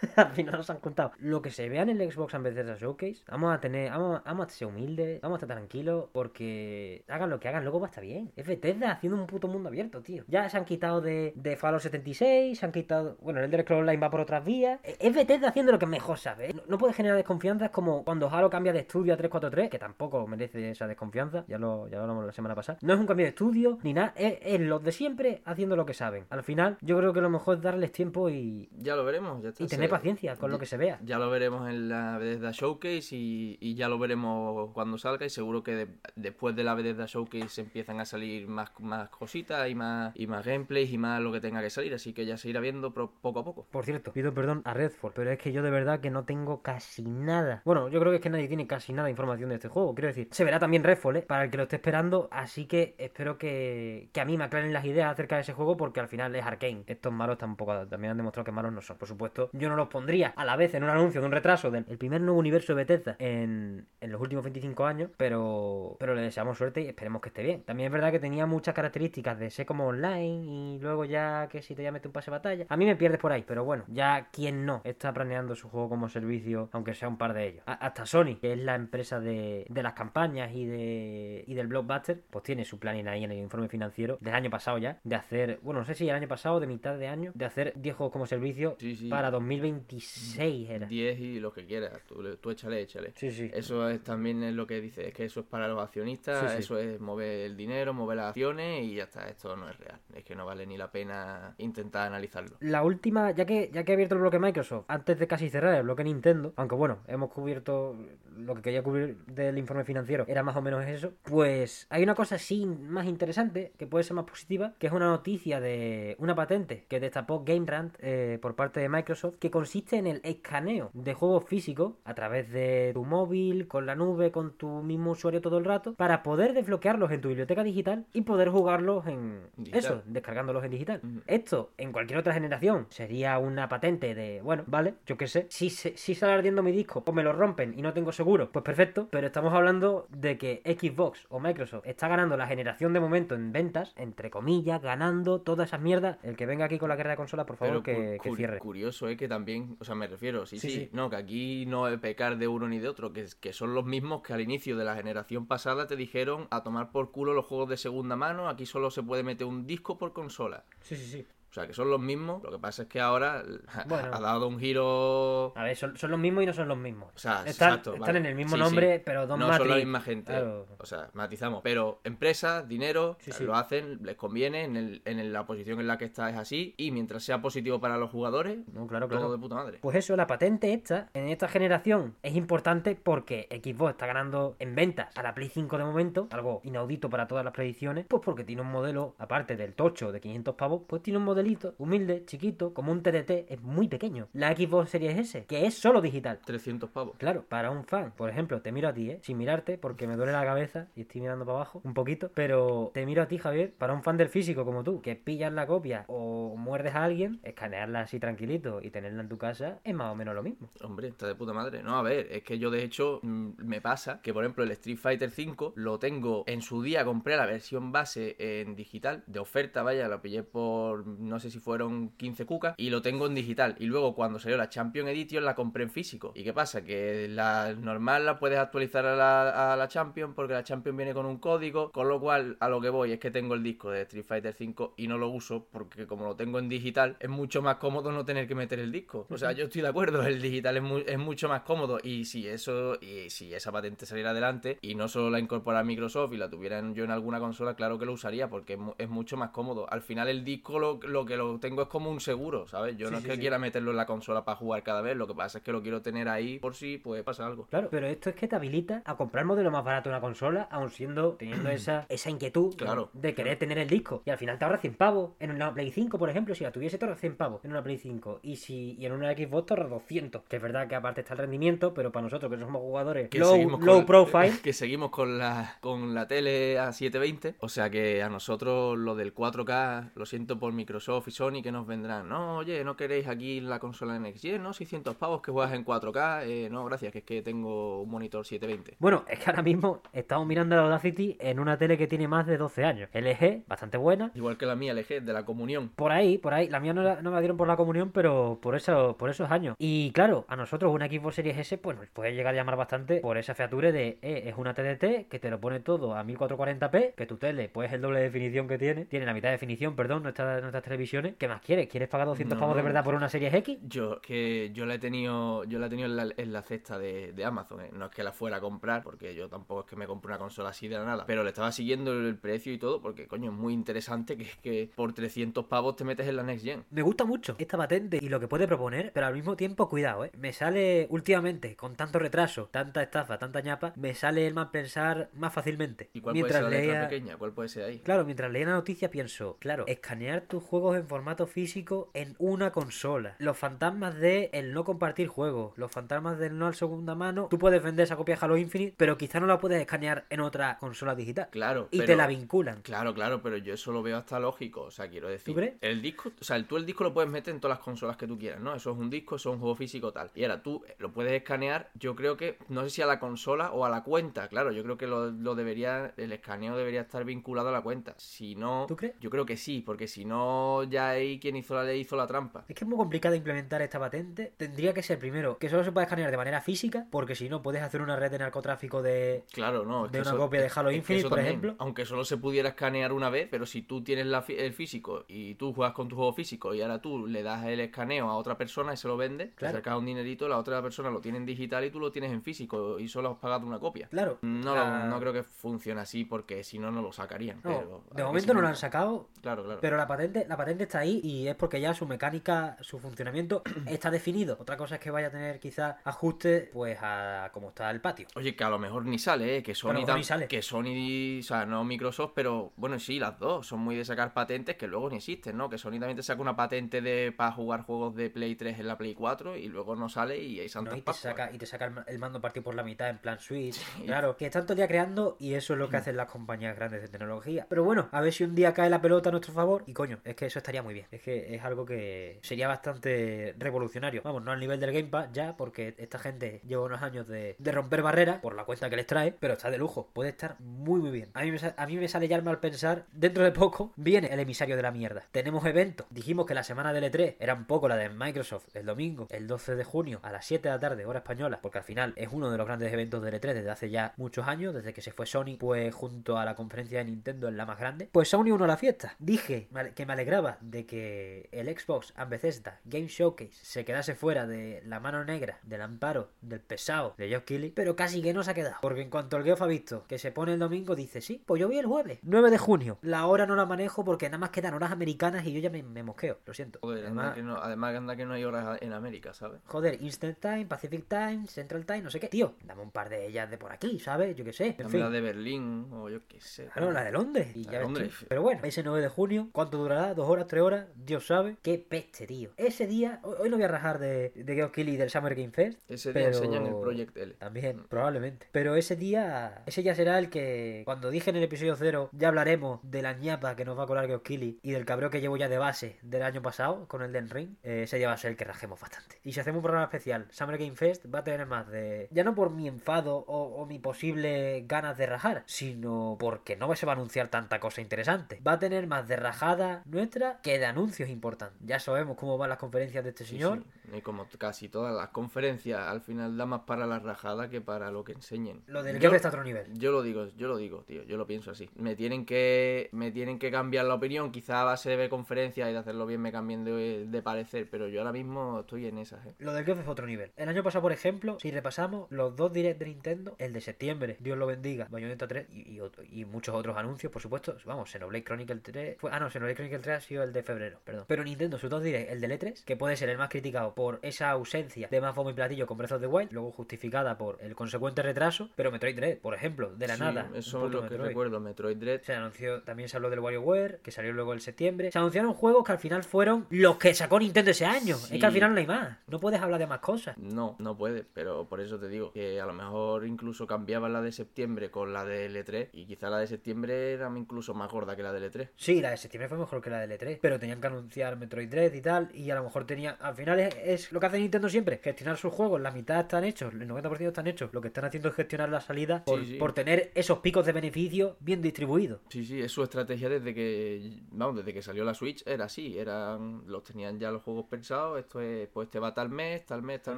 S1: <laughs> Al final nos han contado. Lo que se vea en el Xbox en vez de Showcase, vamos a tener, vamos, vamos a ser humildes, vamos a estar tranquilos, porque hagan lo que hagan, luego va a estar bien. Es Bethesda haciendo un puto mundo abierto, tío. Ya se han quitado de, de Fallout 76, se han quitado. Bueno, el Elder Scrolls Online va por otras vías. E- Es Bethesda haciendo lo que mejor sabe. No, no puede generar desconfianza, es como cuando Halo cambia de estudio a 343, que tampoco merece esa desconfianza, ya lo, ya lo hablamos la semana pasada. No es un cambio de estudio ni nada, es, es los de siempre haciendo lo que saben. Al final, yo creo que lo mejor es darles tiempo y,
S2: Ya lo veremos, ya está.
S1: y tener Paciencia con lo que se vea.
S2: Ya lo veremos en la Bethesda Showcase y, y ya lo veremos cuando salga y seguro que de- después de la Bethesda Showcase empiezan a salir más, más cositas y más, y más gameplays y más lo que tenga que salir, así que ya se irá viendo poco a poco.
S1: Por cierto, pido perdón a Redford, pero es que yo de verdad que no tengo casi nada. Bueno, yo creo que es que nadie tiene casi nada de información de este juego. Quiero decir, se verá también Redfall, ¿eh? Para el que lo esté esperando, así que espero que, que a mí me aclaren las ideas acerca de ese juego porque al final es Arkane. Estos malos tampoco también han demostrado que malos no son. Por supuesto, yo no los pondría a la vez en un anuncio de un retraso del el primer nuevo universo de Bethesda en, en los últimos 25 años, pero, pero le deseamos suerte y esperemos que esté bien. También es verdad que tenía muchas características de ser como online y luego ya que si te ya mete un pase de batalla. A mí me pierdes por ahí, pero bueno, ya quien no está planeando su juego como servicio, aunque sea un par de ellos. A- hasta Sony, que es la empresa de, de las campañas y de y del blockbuster, pues tiene su planning ahí en el informe financiero del año pasado ya, de hacer, bueno, no sé si el año pasado, de mitad de año, de hacer 10 juegos como servicio
S2: Sí, sí.
S1: para 2026 era.
S2: 10 y lo que quieras, tú, tú échale, échale.
S1: Sí, sí.
S2: Eso es también es lo que dice, es que eso es para los accionistas,
S1: sí.
S2: eso es mover el dinero, mover las acciones y ya está, esto no es real. Es que no vale ni la pena intentar analizarlo.
S1: La última, ya que, ya que he abierto el bloque Microsoft, antes de casi cerrar el bloque Nintendo, aunque bueno, hemos cubierto lo que quería cubrir del informe financiero, era más o menos eso, pues hay una cosa sí más interesante, que puede ser más positiva, que es una noticia de una patente que destapó Game Rant eh, por parte de Microsoft, que consiste en el escaneo de juegos físicos a través de tu móvil, con la nube, con tu mismo usuario todo el rato, para poder desbloquearlos en tu biblioteca digital y poder jugarlos en
S2: Digital.
S1: eso, descargándolos en digital. Esto, en cualquier otra generación, sería una patente de, bueno, vale, yo qué sé. Si, se- si sale ardiendo mi disco o me lo rompen y no tengo seguro, pues perfecto. Pero estamos hablando de que Xbox o Microsoft está ganando la generación de momento en ventas, entre comillas, ganando todas esas mierdas. El que venga aquí con la guerra de consolas, por favor,
S2: Pero
S1: que, que cierre.
S2: curioso es que también, o sea, me refiero, sí,
S1: Sí,
S2: sí,
S1: sí.
S2: no, que aquí no es pecar de uno ni de otro, que, que son los mismos que al inicio de la generación pasada te dijeron a tomar por culo los juegos de segunda mano, aquí solo se puede meter un disco por consola.
S1: Sí, sí, sí.
S2: O sea, que son los mismos, lo que pasa es que ahora ha- <laughs>
S1: Bueno.
S2: ha dado un giro...
S1: A ver, son, son los mismos y no son los mismos.
S2: O sea,
S1: están
S2: exacto,
S1: están
S2: vale.
S1: en el mismo
S2: Sí,
S1: nombre,
S2: sí.
S1: pero dos
S2: No
S1: matriz.
S2: son la misma gente.
S1: Claro.
S2: O sea, matizamos. Pero empresas, dinero,
S1: Sí,
S2: o sea,
S1: sí.
S2: lo hacen, les conviene, en, el- en la posición en la que está es así. Y mientras sea positivo para los jugadores,
S1: No, claro,
S2: todo
S1: claro.
S2: de puta madre.
S1: Pues eso, la patente esta, en esta generación, es importante porque Xbox está ganando en ventas a la Play 5 de momento, algo inaudito para todas las predicciones, pues porque tiene un modelo, aparte del tocho de 500 pavos, pues tiene un modelo modelito, humilde, chiquito, como un TDT, es muy pequeño. La Xbox Series S, que es solo digital.
S2: 300 pavos.
S1: Claro, para un fan, por ejemplo, te miro a ti, ¿eh? Sin mirarte, porque me duele la cabeza y estoy mirando para abajo un poquito, pero te miro a ti, Javier, para un fan del físico como tú, que pillas la copia o muerdes a alguien, escanearla así tranquilito y tenerla en tu casa es más o menos lo mismo.
S2: Hombre, está de puta madre. No, a ver, es que yo de hecho mm, me pasa que, por ejemplo, el Street Fighter 5 lo tengo en su día, compré la versión base en digital, de oferta, vaya, la pillé por no sé si fueron 15 cucas, y lo tengo en digital. Y luego cuando salió la Champion Edition la compré en físico. ¿Y qué pasa? Que la normal la puedes actualizar a la, a la Champion porque la Champion viene con un código, con lo cual a lo que voy es que tengo el disco de Street Fighter 5 y no lo uso porque como lo tengo en digital es mucho más cómodo no tener que meter el disco. O sea, yo estoy de acuerdo, el digital es, mu- es mucho más cómodo y si eso, y si esa patente saliera adelante y no solo la incorporara Microsoft y la tuvieran yo en alguna consola, claro que lo usaría porque es, mu- es mucho más cómodo. Al final el disco lo, lo que lo tengo es como un seguro, ¿sabes? Yo
S1: Sí,
S2: no es
S1: sí,
S2: que
S1: sí.
S2: quiera meterlo en la consola para jugar cada vez, lo que pasa es que lo quiero tener ahí por si pasar algo.
S1: Claro, pero esto es que te habilita a comprar modelo más barato de una consola, aun siendo, teniendo <clears throat> esa, esa inquietud
S2: Claro,
S1: de querer tener el disco. Y al final te ahorras 100 pavos. En una Play 5, por ejemplo, si la tuviese te ahorras 100 pavos en una Play 5. Y si y en una Xbox te ahorras 200. Que es verdad que aparte está el rendimiento, pero para nosotros que no somos jugadores
S2: que
S1: low,
S2: seguimos
S1: low
S2: con-
S1: profile, <laughs>
S2: que seguimos con la con la tele a 720 o sea que a nosotros lo del 4K lo siento por Microsoft y Sony que nos vendrán no oye no queréis aquí la consola Next Gen no 600 pavos que juegas en 4K Eh, no gracias que es que tengo un monitor 720
S1: Bueno, es que ahora mismo estamos mirando la Audacity en una tele que tiene más de 12 años. LG, bastante buena.
S2: igual que la mía LG de la comunión
S1: Por ahí, por ahí. La mía no, la- no me la dieron por la comunión, pero por eso, por esos años. Y claro, a nosotros una Xbox Series S, pues nos puede llegar a llamar bastante por esa feature de, eh, es una TDT que te lo pone todo a 1440p, que tu tele, pues es el doble de definición que tiene. Tiene la mitad de definición, perdón, nuestras, nuestras televisiones. ¿Qué más quieres? ¿Quieres pagar 200
S2: No,
S1: pavos de verdad por una Series X?
S2: Yo, que yo la he tenido, yo la he tenido en la, en la cesta de, de Amazon, ¿eh? no es que la fuera a comprar, porque yo tampoco es que me compre una consola así de la nada, pero le estaba siguiendo el precio y todo, porque coño, es muy interesante que es que por 300 pavos te metes en la Next Gen.
S1: Me gusta mucho esta patente y lo que puede proponer, pero al mismo tiempo, cuidado, ¿eh? Me sale últimamente, con tanto retraso, tanta estafa, tanta ñapa, me sale el mal pensar más fácilmente.
S2: ¿Y cuál puede ser la letra
S1: leía...
S2: pequeña? ¿Cuál puede ser ahí?
S1: Claro, mientras leía la noticia pienso, claro, escanear tus juegos en formato físico en una consola. Los fantasmas de el no compartir juegos, los fantasmas del no al segunda mano. Tú puedes vender esa copia de Halo Infinite, pero quizá no la puedes escanear en otra consola digital.
S2: Claro,
S1: Y
S2: pero-
S1: te la vinculan.
S2: Claro, claro, pero yo eso lo veo hasta lógico. O sea, quiero decir.
S1: ¿Tú crees?
S2: El disco, o sea, el- tú el disco lo puedes meter en todas las consolas que tú quieras, ¿no? Eso es un disco, eso es un juego físico tal. Y ahora tú eh, lo puedes escanear, yo creo que, no sé si a la consola o a la cuenta. Claro, yo creo que lo, lo debería, el escaneo debería estar vinculado a la cuenta. Si no.
S1: ¿Tú crees?
S2: Yo creo que sí, porque si no, ya ahí quien hizo la ley hizo la trampa.
S1: Es que es muy complicado implementar esta patente. Tendría que ser primero que solo se puede escanear de manera física, porque si no puedes hacer una red de narcotráfico de,
S2: Claro, no.
S1: de una
S2: eso-
S1: copia de
S2: es-
S1: Halo
S2: es que
S1: Infinite, por
S2: también,
S1: ejemplo.
S2: Aunque solo se pudiera escanear una vez, pero si tú tienes la el físico y tú juegas con tu juego físico y ahora tú le das el escaneo a otra persona y se lo vendes,
S1: Claro.
S2: te sacas un dinerito, la otra persona lo tiene en digital y tú lo tienes en físico y solo has pagado una copia.
S1: Claro.
S2: No,
S1: la-
S2: lo- no creo que funcione así porque si no, no lo sacarían.
S1: No,
S2: pero
S1: de momento no lo han sacado,
S2: Claro, claro.
S1: Pero la patente, la patente está ahí y es porque ya su mecánica, su funcionamiento <clears throat> está definido. Otra cosa es que vaya a tener quizás ajustes pues a cómo está el patio.
S2: Oye, que a lo mejor ni sale, ¿eh? que Sony, tam-
S1: ni sale.
S2: que Sony, o sea, no Microsoft, pero bueno, sí, las dos son muy de sacar patentes que luego ni existen, ¿no? Que Sony también te saca una patente de para jugar juegos de Play 3 en la Play 4 y luego no sale y hay
S1: ¿no?
S2: santas
S1: Y, te saca, y te saca el ma- el mando partido por la mitad en plan Switch. Claro, que están todo el día creando y eso es lo que hacen las compañías grandes de tecnología. Pero bueno, a ver si un día cae la pelota a nuestro favor. Y coño, es que eso estaría muy bien. Es que es algo que sería bastante revolucionario. Vamos, no al nivel del Game Pass ya, porque esta gente lleva unos años de, romper barreras por la cuenta que les trae, pero está de lujo. Puede estar muy, muy bien. A mí, me, a mí me sale ya mal pensar. Dentro de poco viene el emisario de la mierda. Tenemos eventos. Dijimos que la semana del E3 era un poco la de Microsoft el domingo, el 12 de junio, a las 7 de la tarde, hora española, porque al final es uno de los grandes eventos del E3 desde hace ya muchos años, desde que se fue Sony, pues junto a la conferencia de Nintendo es la más grande. Pues Sony uno a la fiesta. Dije que me alegraba de que el Xbox and Bethesda Game Showcase se quedase fuera de la mano negra, del amparo, del pesado de Geoff Keighley, pero casi que no se ha quedado. Porque en cuanto el Geoff ha visto que se pone el domingo, dice, sí, pues yo vi el jueves, 9 de junio. La hora no la manejo porque nada más quedan horas americanas y yo ya me, me mosqueo, lo siento.
S2: Joder, anda
S1: Además,
S2: que no, además anda que no hay horas en América, ¿sabes?
S1: Joder, Instant Time, Pacific Time, Central Time, no sé qué. Tío, dame un par de ellas de por aquí, ¿sabes? Yo qué sé. En fin.
S2: la de Berlín o yo qué sé.
S1: Claro, la de Londres. Y
S2: La
S1: ya ves. Pero bueno, ese 9 de junio, ¿cuánto durará? ¿Dos horas, tres horas, Dios sabe. Qué peste, tío. Ese día, hoy, no voy a rajar de, de Geoff Keighley y del Summer Game Fest.
S2: Ese día enseñan el Project L.
S1: También, probablemente. Pero ese día, ese ya será el que, cuando dije en el episodio cero, ya hablaremos de la ñapa que nos va a colar Geoff Keighley y del cabreo que llevo ya de base del año pasado con el Den Ring. eh, ese ya va a ser el que rajemos bastante. Y si hacemos un programa especial, Summer Game Fest va a tener más de, ya no por mi enfado o, o mi posible ganas de rajar, sino porque no se va a anunciar tanta cosa interesante. Va a tener más de rajada nuestra que de anuncios importantes. Ya sabemos cómo van las conferencias de este
S2: Sí,
S1: señor.
S2: sí. Y como casi todas las conferencias, al final da más para la rajada que para lo que enseñen.
S1: Lo del Geoff está a otro nivel.
S2: Yo lo digo, yo lo digo, tío, yo lo pienso así. Me tienen que me tienen que cambiar la opinión, quizá a base de conferencias y de hacerlo bien me cambien de, de parecer, pero yo ahora mismo estoy en esas, eh.
S1: Lo del Geoff es otro nivel. El año pasado, por ejemplo, si repasamos los dos direct de Nintendo, el de septiembre, Dios lo bendiga, Bayonetta 3 y, y, otro- y muchos otros anuncios, por supuesto. Vamos, Xenoblade Chronicle 3. Fue, ah, no, Xenoblade Chronicle 3 ha el de febrero, perdón. Pero Nintendo, su dos direct, el de E3, que puede ser el más criticado por esa ausencia de más fomo y platillo con Breath of the Wild, luego justificada por el consecuente retraso, pero Metroid Dread, por ejemplo, de la nada.
S2: Eso es lo que recuerdo, Metroid Dread.
S1: Se anunció, también se habló del WarioWare, que salió luego en septiembre. Se anunciaron juegos que al final fueron los que sacó Nintendo ese año. Es que al final no hay más. No puedes hablar de más cosas.
S2: No, no puedes, pero por eso te digo que a lo mejor incluso cambiaba la de septiembre con la de L3 y quizá la de septiembre era incluso más gorda que la de L3.
S1: Sí, la de septiembre fue mejor que la de L3. Pero tenían que anunciar Metroid 3 y tal. Y a lo mejor tenían. Al final es, lo que hace Nintendo siempre: gestionar sus juegos. La mitad están hechos, el 90% están hechos. Lo que están haciendo es gestionar la salida por, tener esos picos de beneficio bien distribuidos.
S2: Sí, sí, es su estrategia desde que. Vamos, desde que salió la Switch era así. Eran, los tenían ya los juegos pensados. Esto es, pues te va tal mes, tal mes, tal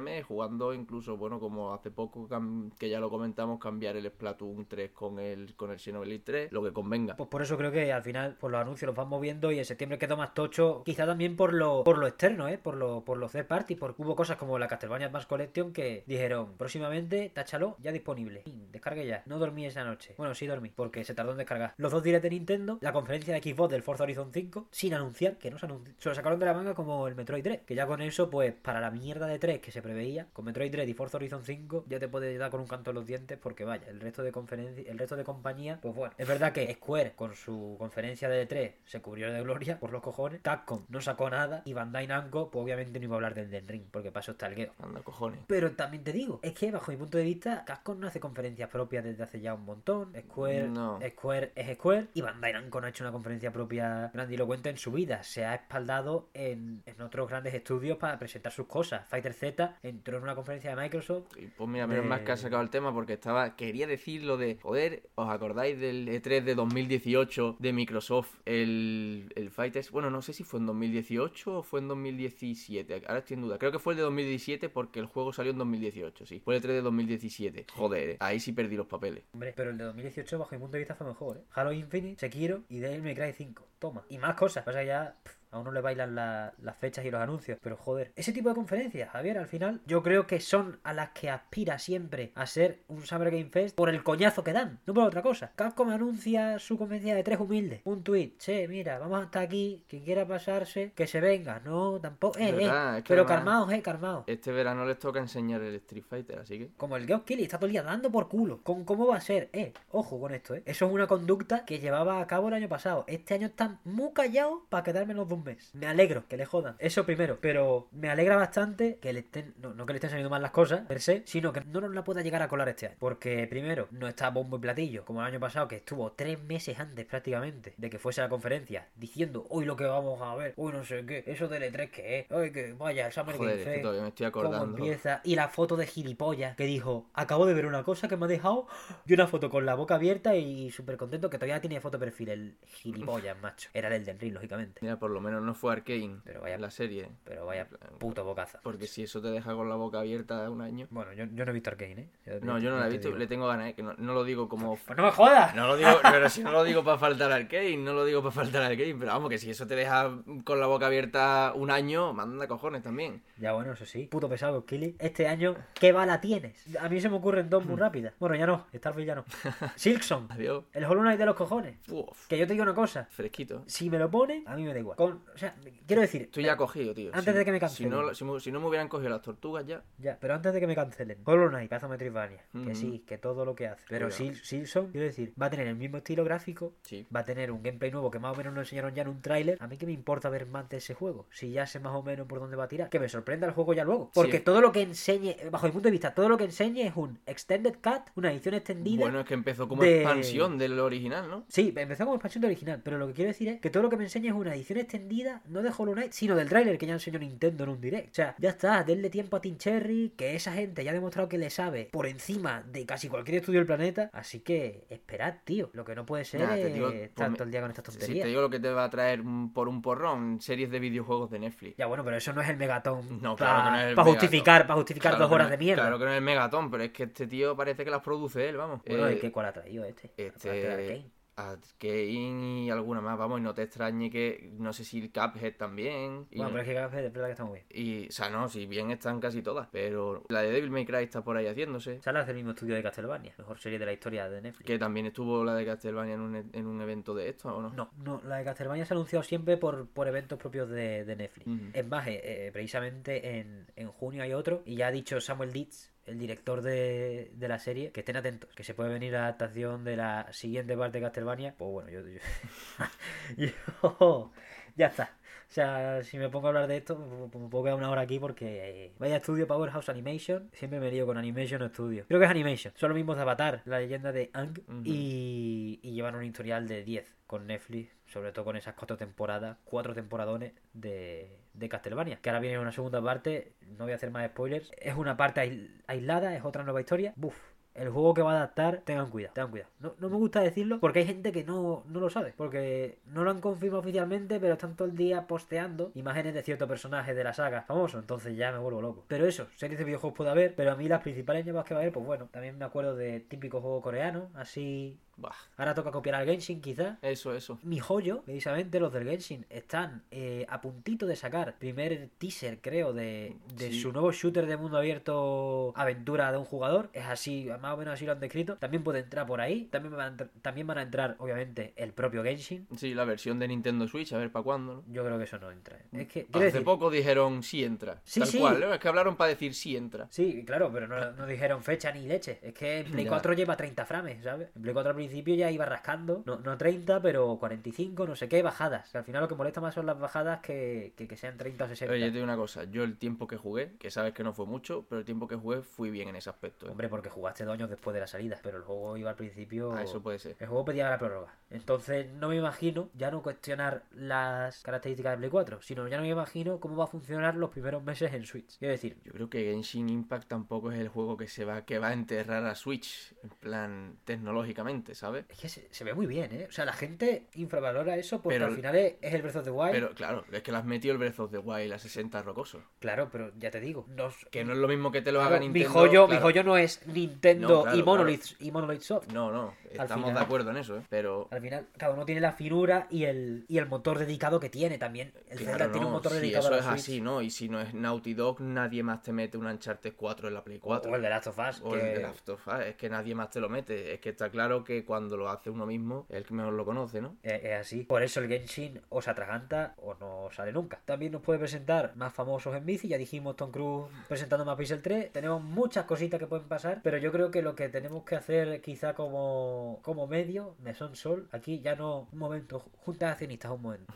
S2: mes. Jugando incluso, bueno, como hace poco que ya lo comentamos, cambiar el Splatoon 3 con el, con el Xenoblade 3, lo que convenga.
S1: Pues por eso creo que al final, pues los anuncios los van moviendo y en septiembre quedó más tocho, quizá también por lo, por lo externo, ¿eh? por lo, por los third party, porque hubo cosas como la Castlevania Advance Collection que dijeron próximamente, táchalo, ya disponible. Descargue ya. No dormí esa noche. Bueno, sí dormí, porque se tardó en descargar. Los dos direct de Nintendo, la conferencia de Xbox del Forza Horizon 5, sin anunciar, que no se anunció. Se lo sacaron de la manga como el Metroid 3, que ya con eso, pues para la mierda de 3 que se preveía, con Metroid 3 y Forza Horizon 5, ya te puede dar con un canto en los dientes, porque vaya, el resto de conferencia, el resto de compañía, pues bueno, es verdad que Square con su conferencia de 3 se cubrió de gloria por los cojones, Capcom no sacó nada y Bandai Namco, pues obviamente no iba a hablar del Den Ring, porque pasó está el Geo.
S2: Anda, cojones.
S1: Pero también te digo, es que bajo mi punto de vista, Capcom no hace conferencias propias desde hace ya un montón. Square,
S2: No.
S1: Square es Square. Y Bandai Namco no ha hecho una conferencia propia grandilocuente en su vida. Se ha espaldado en, en otros grandes estudios para presentar sus cosas. Fighter Z entró en una conferencia de Microsoft.
S2: Y pues mira, menos
S1: de-
S2: mal que has sacado el tema porque estaba. Quería decir lo de. Joder, ¿os acordáis del E3 de 2018 de Microsoft? El, el Bueno, no sé si fue en 2018 o fue en 2017. Ahora estoy en duda. Creo que fue el de 2017 porque el juego salió en 2018, sí. Fue el E3 de 2017. Joder, eh, ahí sí perdí los papeles.
S1: Hombre, pero el de 2018, bajo mi punto de vista, fue mejor, ¿eh? Halo Infinite, Sekiro y Devil May Cry 5. Toma. Y más cosas. Pasa ya a uno le bailan la- las fechas y los anuncios. Pero joder, ese tipo de conferencias, Javier, al final, yo creo que son a las que aspira siempre a ser un Summer Game Fest por el coñazo que dan, no por otra cosa. Capcom anuncia su conferencia de tres humildes. Un tweet, che, mira, vamos hasta aquí. Quien quiera pasarse, que se venga. No, tampoco. Eh, eh.
S2: verdad, es que
S1: Pero calmaos, eh, calmaos.
S2: Este verano les toca enseñar el Street Fighter, así que.
S1: Como el Geoff Keighley está todo el día dando por culo. ¿Con cómo va a ser? Eh, ojo con esto, eh. Eso es una conducta que llevaba a cabo el año pasado. Este año están muy callados para quedar menos de un mes. Me alegro que le jodan. Eso primero. Pero me alegra bastante que le estén. No, no que le estén saliendo mal las cosas, per se, sino que no nos la pueda llegar a colar este año. Porque primero, no está bombo y platillo, como el año pasado, que estuvo tres meses antes prácticamente de que fuese la conferencia, diciendo hoy lo que vamos a ver, hoy no sé qué, eso del E3 que es, ay que vaya, el Summer
S2: Joder,
S1: Game
S2: es que me estoy
S1: cómo
S2: acordando.
S1: empieza y la foto de gilipollas que dijo acabo de ver una cosa que me ha dejado <gasps> y una foto con la boca abierta y súper contento que todavía tiene foto de perfil el gilipollas macho era el del Ring lógicamente
S2: Mira, por lo menos no fue Arkane
S1: Pero vaya-
S2: la serie.
S1: pero vaya puto bocaza
S2: Porque si eso te deja con la boca abierta un año.
S1: bueno yo, yo no he visto Arkane ¿eh? Ya
S2: No, yo no la he visto,
S1: digo.
S2: le tengo ganas, ¿eh? que no, no lo digo como
S1: pues no me jodas
S2: No lo digo, pero si no lo digo para faltar al Kane, no lo digo para faltar al Kane, pero vamos, que si eso te deja con la boca abierta un año, manda cojones también.
S1: ya bueno eso sí puto pesado Kili este año ¿qué bala tienes? a mí se me ocurren dos muy rápidas bueno ya no Starfield ya no <laughs> Silkson
S2: Adiós.
S1: el Hollow Knight de los cojones
S2: Uf,
S1: que yo te digo una cosa
S2: fresquito.
S1: Si me lo ponen, a mí me da igual. Con O sea, quiero decir.
S2: Estoy ya cogido, tío.
S1: Antes
S2: Si-
S1: de que me
S2: si
S1: cancelen.
S2: no, si, me- si no me hubieran cogido las tortugas ya.
S1: Ya, pero antes de que me cancelen. Hollow Knight, pedazo de Metroidvania. Que
S2: Ujú.
S1: sí, que todo lo que hace. Pero. Sil- Silson, quiero decir, va a tener el mismo estilo gráfico.
S2: Sí.
S1: Va a tener un gameplay nuevo que más o menos nos enseñaron ya en un tráiler. A mí que me importa ver más de ese juego. Si ya sé más o menos por dónde va a tirar. Que me sorprenda el juego ya luego. Porque
S2: Sí.
S1: todo lo que enseñe, bajo mi punto de vista, todo lo que enseñe es un Extended Cut, una edición extendida.
S2: Bueno, es que empezó como
S1: de-
S2: expansión del original, ¿no?
S1: Sí, empezó como expansión de original, pero lo que quiero decir es que todo lo que me enseña es una edición extendida, no de Hollow Knight, sino del tráiler que ya enseñó Nintendo en un direct. O sea, ya está, denle tiempo a Team Cherry, que esa gente ya ha demostrado que le sabe por encima de casi cualquier estudio del planeta. Así que esperad, tío. Lo que no puede ser
S2: Nah, te
S1: es
S2: digo,
S1: estar
S2: pues,
S1: todo el día con estas
S2: Si
S1: tonterías.
S2: te digo lo que te va a traer por un porrón, series de videojuegos de Netflix.
S1: Ya bueno, pero eso no es el megatón
S2: No,
S1: para
S2: claro que no es el
S1: justificar, para justificar
S2: Claro
S1: dos horas
S2: no
S1: de mierda.
S2: Claro que no es el megatón, pero es que este tío parece que las produce él, vamos.
S1: Bueno,
S2: Eh,
S1: ¿y qué cuál ha traído este? De
S2: Este.
S1: Arkane.
S2: Arkane y alguna más, vamos, y no te extrañe que. No sé si el Cuphead también. Y,
S1: Bueno, pero es que Cuphead es verdad que está muy bien.
S2: y, o sea, no, si bien están casi todas, pero la de Devil May Cry está por ahí haciéndose.
S1: Sale hace el mismo estudio de Castlevania, mejor serie de la historia de Netflix.
S2: Que también estuvo la de Castlevania en un, e- en un evento de esto, ¿o no?
S1: No, no, la de Castlevania se ha anunciado siempre por, por eventos propios de, de Netflix.
S2: Ujú.
S1: Es más, eh, eh, precisamente en, en junio hay otro, y ya ha dicho Samuel Dietz, el director de, de la serie, que estén atentos, que se puede venir la adaptación de la siguiente parte de Castlevania. Pues bueno, yo, yo, <laughs> yo- ya está. O sea, si me pongo a hablar de esto, me me puedo quedar una hora aquí porque eh, vaya estudio Powerhouse Animation. Siempre me lío con Animation o estudio. Creo que es Animation. Son los mismos de Avatar, la leyenda de Ang. Y, y llevan un historial de 10 con Netflix. Sobre todo con esas cuatro temporadas, cuatro temporadones de, de Castlevania. Que ahora viene una segunda parte. No voy a hacer más spoilers. Es una parte aisl- aislada, es otra nueva historia. Buf. El juego que va a adaptar, tengan cuidado, tengan cuidado. No, no me gusta decirlo porque hay gente que no, no lo sabe. Porque no lo han confirmado oficialmente, pero están todo el día posteando imágenes de ciertos personajes de la saga famoso. Entonces ya me vuelvo loco. Pero eso, series de videojuegos puede haber, pero a mí las principales llamadas que va a haber, pues bueno, también me acuerdo de típico juego coreano, así.
S2: Bah,
S1: Ahora toca copiar al Genshin, quizá.
S2: eso, eso.
S1: Mi joyo, precisamente los del Genshin, están eh, a puntito de sacar primer teaser, creo, de, de
S2: Sí.
S1: su nuevo shooter de mundo abierto aventura de un jugador. Es así, más o menos así lo han descrito. También puede entrar por ahí. También van a, también van a entrar, obviamente, el propio Genshin.
S2: Sí, la versión de Nintendo Switch, a ver para cuándo, ¿no?
S1: Yo creo que eso no entra. Es que,
S2: Hace
S1: decir,
S2: poco dijeron sí entra.
S1: Sí,
S2: Tal
S1: sí.
S2: cual, ¿no? Es que hablaron para decir sí entra.
S1: Sí, claro, pero no, no dijeron fecha ni leche. Es que en Play
S2: Ya.
S1: 4 lleva 30 frames, ¿sabes? En Play 4 al principio ya iba rascando. No, no 30, pero 45, no sé qué, bajadas. Que al final lo que molesta más son las bajadas que, que, que sean 30 o 60.
S2: Oye, te digo una cosa, yo el tiempo que jugué, que sabes que no fue mucho, pero el tiempo que jugué fui bien en ese aspecto. ¿eh?
S1: Hombre, porque jugaste dos años después de la salida, pero el juego iba al principio.
S2: Ah, eso puede ser.
S1: El juego pedía la prórroga. Entonces, no me imagino ya no cuestionar las características de Play 4, sino ya no me imagino cómo va a funcionar los primeros meses en Switch. Quiero decir,
S2: Yo creo que Genshin Impact tampoco es el juego que se va que va a enterrar a Switch en plan tecnológicamente, ¿sabes?
S1: es que se, se ve muy bien, ¿eh? O sea, la gente infravalora eso porque
S2: Pero-
S1: al final es, es el Breath of the Wild.
S2: Pero claro, es que le has metido el Breath of the Wild a 60 rocoso.
S1: Claro, pero ya te digo, nos-
S2: Que no es lo mismo que te lo
S1: Claro,
S2: haga Nintendo.
S1: mi joyo, mi
S2: claro.
S1: joyo no es Nintendo
S2: No, claro,
S1: y Monolith y Monolith Soft.
S2: No, no, estamos
S1: final-
S2: de acuerdo en eso, ¿eh? Pero
S1: Al final, cada uno tiene la finura y el, y el motor dedicado que tiene también. El Zelda tiene un
S2: no,
S1: motor
S2: si
S1: dedicado
S2: eso
S1: a
S2: es
S1: la Switch.
S2: así, ¿no? Y si no es Naughty Dog, nadie más te mete un Uncharted 4 en la Play 4.
S1: O el de Last of Us.
S2: O
S1: que-
S2: el de Last of Us, es que nadie más te lo mete. Es que está claro que cuando lo hace uno mismo, el que mejor lo conoce, ¿no?
S1: Es, es así. Por eso el Genshin o se atraganta o no sale nunca. También nos puede presentar más famosos en bici. Ya dijimos Tom Cruise presentando más Pixel 3. Tenemos muchas cositas que pueden pasar. Pero yo creo que lo que tenemos que hacer quizá como, como medio, Mesón Sol, aquí ya no, un momento, juntas accionistas, un momento.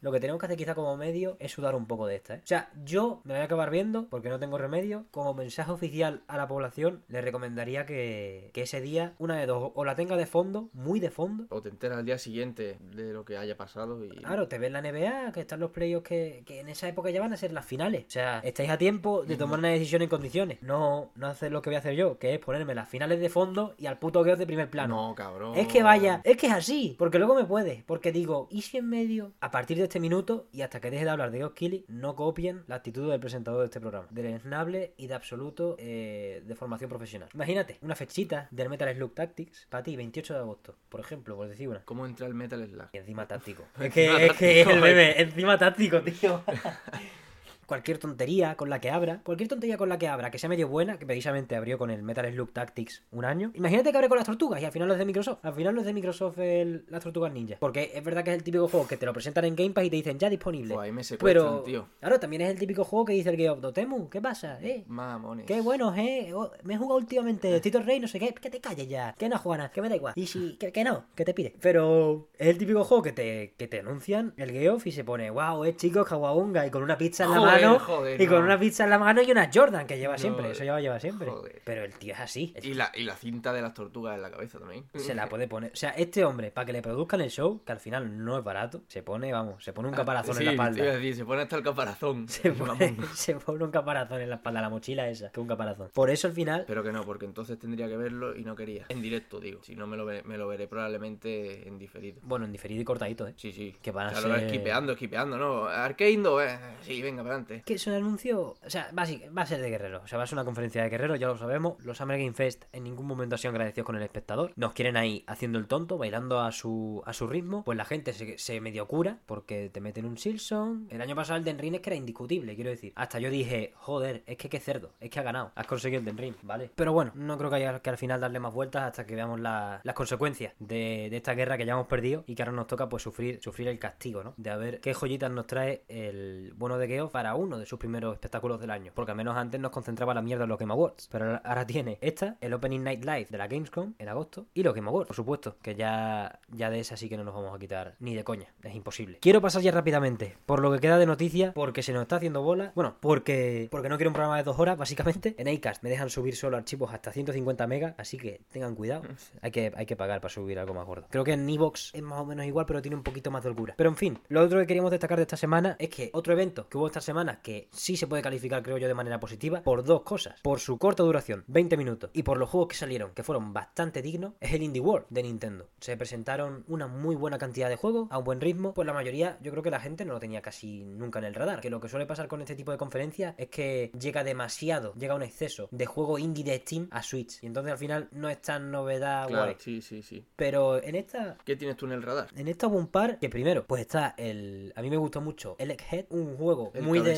S1: Lo que tenemos que hacer quizá como medio es sudar un poco de esta, ¿eh? O sea, yo me voy a acabar viendo, porque no tengo remedio, como mensaje oficial a la población, le recomendaría que, que ese día, una de dos, o la tenga de fondo, muy de fondo,
S2: O te enteras al día siguiente de lo que haya pasado y...
S1: Claro, te ves la NBA, que están los playoffs que, que en esa época ya van a ser las finales. O sea, estáis a tiempo de tomar una decisión en condiciones. No, no hacer lo que voy a hacer yo, que es ponerme las finales de fondo y al puto Geos de primer plano.
S2: No, cabrón.
S1: Es que vaya, es que es así, porque luego me puede. Porque digo, ¿y si en medio, a partir de este minuto y hasta que deje de hablar de Keighley, no copien la actitud del presentador de este programa? Deleznable y de absoluto eh, de formación profesional. Imagínate, una fechita del Metal Slug Tactics para ti, 28 de agosto, por ejemplo, por decir una.
S2: ¿Cómo entra el Metal Slug?
S1: Y encima táctico. <laughs> Es que, es que
S2: táctico,
S1: el bebé, encima táctico, tío. <laughs> cualquier tontería con la que abra, cualquier tontería con la que abra, que sea medio buena, que precisamente abrió con el Metal Slug Tactics un año. Imagínate que abre con las tortugas y al final no es de Microsoft. Al final no es de Microsoft el, las tortugas ninja. Porque es verdad que es el típico juego que te lo presentan en Game Pass y te dicen ya disponible.
S2: Pues ahí me
S1: Pero,
S2: tío.
S1: claro, también es el típico juego que dice el Game of Dotemu. ¿Qué pasa? ¿Eh?
S2: Mamones.
S1: Qué bueno, eh. Oh, me he jugado últimamente Tito Rey, no sé qué. Que te calles ya. Que no, Juana, que me da igual. Y si, que, que no, que te pide. Pero es el típico juego que te, que te anuncian el Geoff y se pone, wow, es chico, Kawabunga. Y con una pizza en la
S2: Joder,
S1: mano.
S2: joder,
S1: y con
S2: no.
S1: una pizza en la mano y una Jordan que lleva
S2: No,
S1: siempre. Eso lleva, lleva siempre.
S2: joder.
S1: Pero el tío es así.
S2: Y la, y la cinta de las tortugas en la cabeza también.
S1: Se la puede poner. O sea, este hombre, para que le produzcan el show, que al final no es barato, se pone, vamos, se pone un caparazón
S2: Ah, Sí,
S1: en la espalda.
S2: decir, se pone hasta el caparazón. <laughs>
S1: Se pone, <laughs> se pone un caparazón en la espalda, la mochila esa, que un caparazón. Por eso al final
S2: Pero que no, porque entonces tendría que verlo y no quería. En directo, digo. Si no, me lo, ve- me lo veré probablemente en diferido.
S1: Bueno, en diferido y cortadito, ¿eh?
S2: Sí, sí.
S1: Que van a
S2: claro,
S1: ser-
S2: esquipeando, esquipeando, ¿no? Arkeindo, eh. Sí, venga, para
S1: Que es un anuncio, o sea, va a ser de Guerrero. O sea, va a ser una conferencia de Guerrero, ya lo sabemos. Los Summer Game Fest en ningún momento han sido agradecidos con el espectador. Nos quieren ahí haciendo el tonto, bailando a su, a su ritmo. Pues la gente se, se medio cura porque te meten un Silson. El año pasado el Den Ring es que era indiscutible, quiero decir. Hasta yo dije, joder, es que qué cerdo, es que ha ganado. Has conseguido el Den Ring, ¿vale? Pero bueno, no creo que haya que al final darle más vueltas hasta que veamos la- las consecuencias de, de esta guerra que ya hemos perdido y que ahora nos toca pues sufrir, sufrir el castigo, ¿no? De a ver qué joyitas nos trae el bueno de Geoff para uno de sus primeros espectáculos del año. Porque al menos antes nos concentraba la mierda en los Game Awards. Pero ahora- tiene esta, el Opening Night Live de la Gamescom en agosto y los Game Awards, por supuesto. Que ya, ya de esa sí que no nos vamos a quitar ni de coña. Es imposible. Quiero pasar ya rápidamente por lo que queda de noticia porque se nos está haciendo bola. Bueno, porque, porque no quiero un programa de dos horas, básicamente. En Acast me dejan subir solo archivos hasta 150 megas, así que tengan cuidado. Hay que, hay que pagar para subir algo más gordo. Creo que en Evox es más o menos igual, pero tiene un poquito más de holgura. Pero en fin, lo otro que queríamos destacar de esta semana es que otro evento que hubo esta semana que sí se puede calificar, creo yo, de manera positiva, por dos cosas. Por su corta duración, 20 minutos, y por los juegos que salieron, que fueron bastante dignos, es el Indie World de Nintendo. Se presentaron una muy buena cantidad de juegos a un buen ritmo, pues la mayoría, yo creo que la gente no lo tenía casi nunca en el radar. Que lo que suele pasar con este tipo de conferencias es que llega demasiado, llega un exceso de juego indie de Steam a Switch. Y entonces al final no es tan novedad
S2: Claro,
S1: guay.
S2: sí, sí, sí.
S1: Pero en esta
S2: ¿Qué tienes tú en el radar?
S1: en esta hubo un par que primero, pues está el. A mí me gustó mucho el Egghead, un juego
S2: El
S1: muy
S2: pila.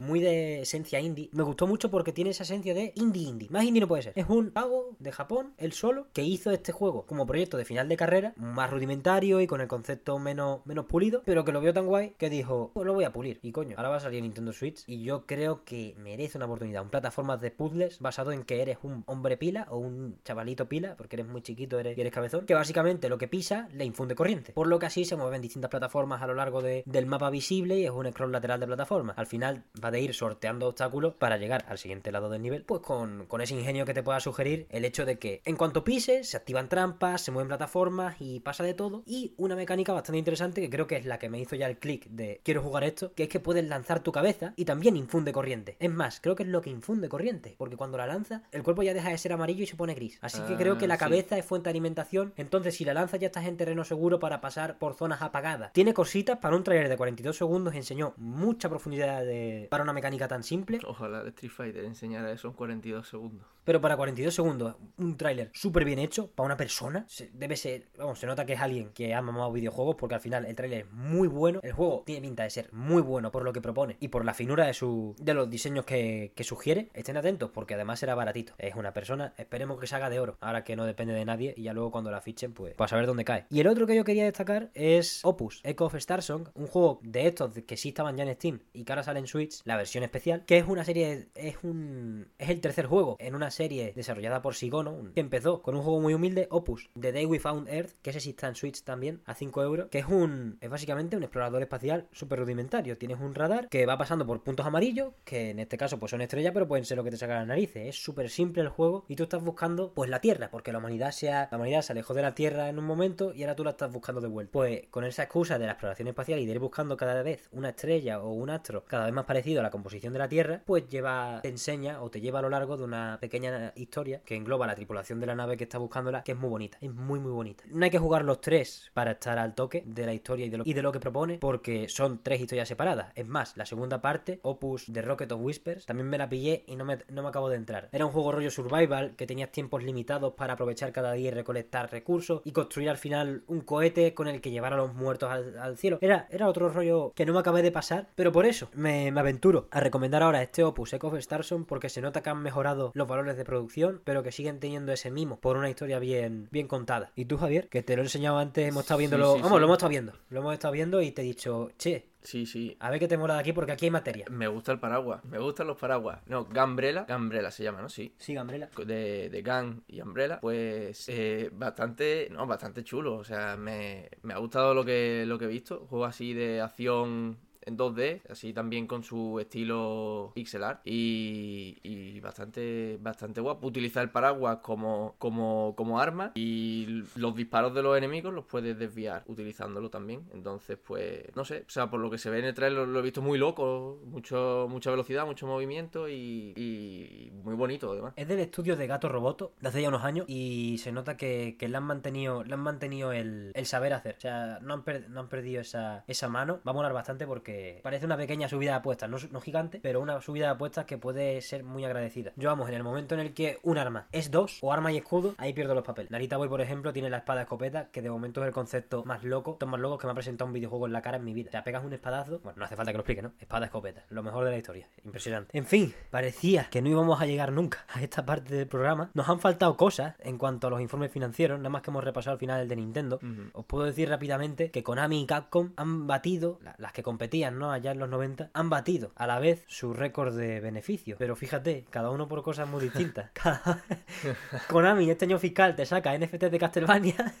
S1: Muy de esencia indie. Me gustó mucho porque tiene esa esencia de indie indie. Más indie no puede ser. Es un pavo de Japón, él solo, que hizo este juego como proyecto de final de carrera, más rudimentario y con el concepto menos, menos pulido, pero que lo vio tan guay que dijo, pues lo voy a pulir. Y coño, ahora va a salir en Nintendo Switch y yo creo que merece una oportunidad. Un plataformas de puzzles basado en que eres un hombre pila o un chavalito pila, porque eres muy chiquito eres, y eres cabezón, que básicamente lo que pisa le infunde corriente. Por lo que así se mueven distintas plataformas a lo largo de- del mapa visible y es un scroll lateral de plataforma. Al final va de ir sorteando obstáculos para llegar al siguiente lado del nivel, pues con, con ese ingenio que te pueda sugerir el hecho de que en cuanto pises se activan trampas, se mueven plataformas y pasa de todo. Y una mecánica bastante interesante que creo que es la que me hizo ya el clic de quiero jugar esto, que es que puedes lanzar tu cabeza y también infunde corriente. Es más, creo que es lo que infunde corriente, porque cuando la lanza el cuerpo ya deja de ser amarillo y se pone gris. Así que creo que la
S2: Ah, sí.
S1: cabeza es fuente de alimentación, entonces si la lanzas ya estás en terreno seguro para pasar por zonas apagadas. Tiene cositas para un trailer de 42 segundos, enseñó mucha profundidad de... para una mecánica tan simple.
S2: Ojalá Street Fighter enseñara eso en 42 segundos.
S1: Pero para 42 segundos, un tráiler súper bien hecho para una persona. se- debe ser, vamos, se nota que es alguien que ha mamado videojuegos porque al final el tráiler es muy bueno. El juego tiene pinta de ser muy bueno por lo que propone y por la finura de su de los diseños que, que sugiere. Estén atentos porque además será baratito. Es una persona, esperemos que se haga de oro. Ahora que no depende de nadie y ya luego cuando la fichen, pues para saber dónde cae. Y el otro que yo quería destacar es Opus, Echo of Starsong, un juego de estos que sí estaban ya en Steam y que ahora sale en Switch, la versión especial, que es una serie, es un es el tercer juego en una serie desarrollada por Sigono, que empezó con un juego muy humilde, Opus, The Day We Found Earth, que ese sí está en Switch también, a 5 euros, que es un es básicamente un explorador espacial súper rudimentario. Tienes un radar que va pasando por puntos amarillos, que en este caso pues son estrellas, pero pueden ser lo que te saca las narices. Es súper simple el juego y tú estás buscando pues la Tierra, porque la humanidad se ha- la humanidad se alejó de la Tierra en un momento y ahora tú la estás buscando de vuelta. Pues con esa excusa de la exploración espacial y de ir buscando cada vez una estrella o un astro cada vez más parecido a la composición de la Tierra, pues lleva, te enseña o te lleva a lo largo de una pequeña historia que engloba la tripulación de la nave que está buscándola, que es muy bonita, es muy muy bonita. No hay que jugar los tres para estar al toque de la historia y de lo, que propone, porque son tres historias separadas. Es más, la segunda parte, Opus de Rocket of Whispers, también me la pillé y no me, no me acabo de entrar. Era un juego rollo survival que tenías tiempos limitados para aprovechar cada día y recolectar recursos y construir al final un cohete con el que llevar a los muertos al, al cielo. Era, era otro rollo que no me acabé de pasar, pero por eso eso, me, me aventuro a recomendar ahora este Opus Echo of Starson porque se nota que han mejorado los valores de producción, pero que siguen teniendo ese mimo por una historia bien, bien contada. Y tú, Javier, que te lo he enseñado antes, hemos estado
S2: Sí,
S1: viéndolo.
S2: sí,
S1: Vamos,
S2: sí.
S1: lo hemos estado viendo. Lo hemos estado viendo y te he dicho, che,
S2: Sí, sí.
S1: a ver qué te mola de aquí porque aquí hay materia.
S2: Me gusta el paraguas. Me gustan los paraguas. No, Gambrela. Gambrela se llama, ¿no? Sí.
S1: Sí, Gambrela.
S2: de, de Gun y Umbrella, pues eh, bastante, no, bastante chulo. O sea, me, me ha gustado lo que, lo que he visto. Juego así de acción en 2D, así también con su estilo pixel art y, bastante bastante guapo. Utilizar el paraguas como, como, como arma y los disparos de los enemigos los puedes desviar utilizándolo también. Entonces, pues, no sé, o sea, por lo que se ve en el trailer lo, he visto muy loco, mucho, mucha velocidad, mucho movimiento y, muy bonito además.
S1: Es del estudio de Gato Roboto de hace ya unos años y se nota que, que han mantenido, le han mantenido el, el saber hacer. O sea, no han, no han perdido esa, esa mano. Va a molar bastante porque parece una pequeña subida de apuestas, no, no gigante, pero una subida de apuestas que puede ser muy agradecida. Yo vamos, en el momento en el que un arma es dos, o arma y escudo, ahí pierdo los papeles. Narita Boy, por ejemplo, tiene la espada escopeta, que de momento es el concepto más loco, más locos que me ha presentado un videojuego en la cara en mi vida. O sea, pegas un espadazo, bueno, no hace falta que lo explique, ¿no? Espada escopeta, lo mejor de la historia, impresionante. En fin, parecía que no íbamos a llegar nunca a esta parte del programa. Nos han faltado cosas en cuanto a los informes financieros, nada más que hemos repasado al final el de Nintendo. Os puedo decir rápidamente que Konami y Capcom han batido, la- las que competían, ¿no? Allá en los 90, han batido a la vez su récord de beneficios. Pero fíjate, cada uno por cosas muy distintas. <laughs> Cada... <laughs> Konami este año fiscal te saca NFT de Castlevania.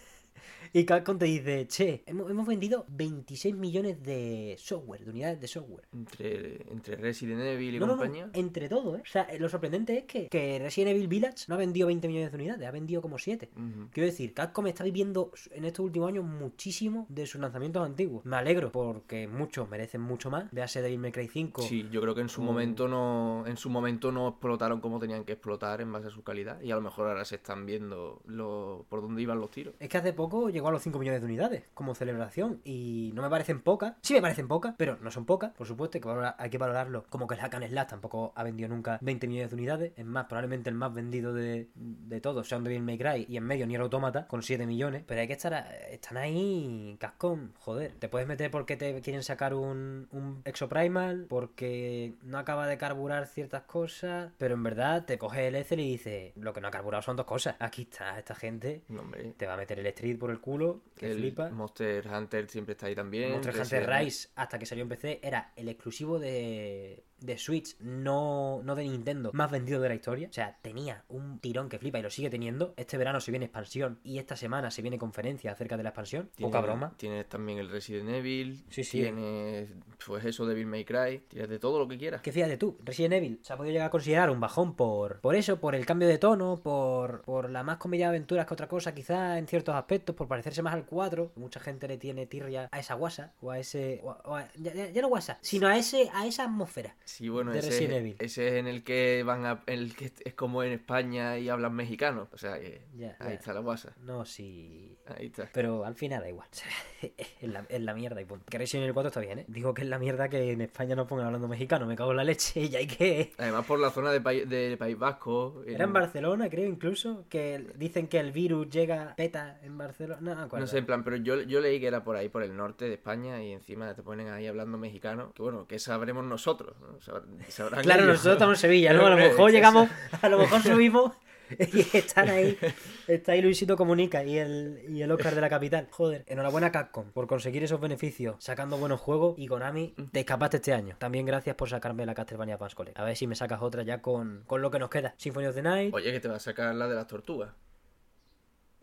S1: Y Capcom te dice, che, hemos, hemos vendido 26 millones de software, de unidades de software.
S2: Entre, entre Resident Evil y
S1: No, no, no,
S2: compañía.
S1: entre todo, ¿eh? O sea, lo sorprendente es que, que Resident Evil Village no ha vendido 20 millones de unidades, ha vendido como 7.
S2: Ujú.
S1: Quiero decir, Capcom está viviendo en estos últimos años muchísimo de sus lanzamientos antiguos. Me alegro porque muchos merecen mucho más. Véase Devil May Cry 5.
S2: Sí, yo creo que en su
S1: o-
S2: momento no en su momento no explotaron como tenían que explotar en base a su calidad y a lo mejor ahora se están viendo lo, por dónde iban los tiros.
S1: Es que hace poco llegó a los 5 millones de unidades como celebración y no me parecen pocas. Sí me parecen pocas, pero no son pocas. Por supuesto, hay que, hay que valorarlo como que el Hack and Slash tampoco ha vendido nunca 20 millones de unidades. Es más, probablemente el más vendido de, de todos sea un Devil May Cry y en medio Nier Automata con 7 millones. Pero hay que estar... a- están ahí... Cascón, joder. Te puedes meter porque te quieren sacar un, un Exoprimal, porque no acaba de carburar ciertas cosas, pero en verdad te coge el Ether y dice, lo que no ha carburado son dos cosas. Aquí está esta gente
S2: No,
S1: te va a meter el Street por el culo, que
S2: el
S1: flipa.
S2: Monster Hunter siempre está ahí también.
S1: Monster Hunter. Rise, hasta que salió en PC, era el exclusivo de, de Switch, no, no de Nintendo, más vendido de la historia. O sea, tenía un tirón que flipa y lo sigue teniendo. Este verano se viene expansión y esta semana se viene conferencia acerca de la expansión. Poca broma.
S2: Tienes también el Resident Evil.
S1: Sí, sí.
S2: Tienes, pues eso, Devil May Cry. Tienes de todo lo que quieras.
S1: Que fíjate tú, Resident Evil se ha podido llegar a considerar un bajón por, por eso, por el cambio de tono, por, por la más comedia de aventuras que otra cosa, quizás en ciertos aspectos, por parecerse más al 4. Mucha gente le tiene tirria a esa guasa, o a ese. o a- o a- ya, ya- ya no guasa, sino a ese a esa atmósfera.
S2: Sí, bueno, ese, ese es en el que van a, en el que es como en España y hablan mexicano. O sea, que
S1: Ya,
S2: ahí
S1: ya.
S2: está la guasa.
S1: No, sí.
S2: Ahí está.
S1: Pero al final da igual. O <laughs> sea, es, la, es la mierda y punto. Que Resident Evil 4 está bien, ¿eh? Digo que es la mierda que en España no pongan hablando mexicano. Me cago en la leche y hay que.
S2: Además por la zona de, Pai- de País Vasco.
S1: Era en Barcelona, creo incluso, que dicen que el virus llega peta en Barcelona. No
S2: sé, en plan, pero yo, yo leí que era por ahí, por el norte de España, y encima te ponen ahí hablando mexicano, que bueno, que sabremos nosotros, ¿no? Sabrán
S1: Claro,
S2: ellos.
S1: nosotros estamos en Sevilla, ¿no? A lo
S2: Hombre,
S1: mejor llegamos, a lo mejor subimos y <laughs> están ahí. Está ahí Luisito Comunica y el, y el Oscar de la capital. Joder, enhorabuena Capcom por conseguir esos beneficios sacando buenos juegos y Konami te escapaste este año. También gracias por sacarme la Castlevania Collection. A ver si me sacas otra ya con, con lo que nos queda. Symphony of the Night.
S2: Oye, que te va a sacar la de las tortugas.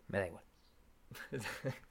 S1: Me da igual. <laughs>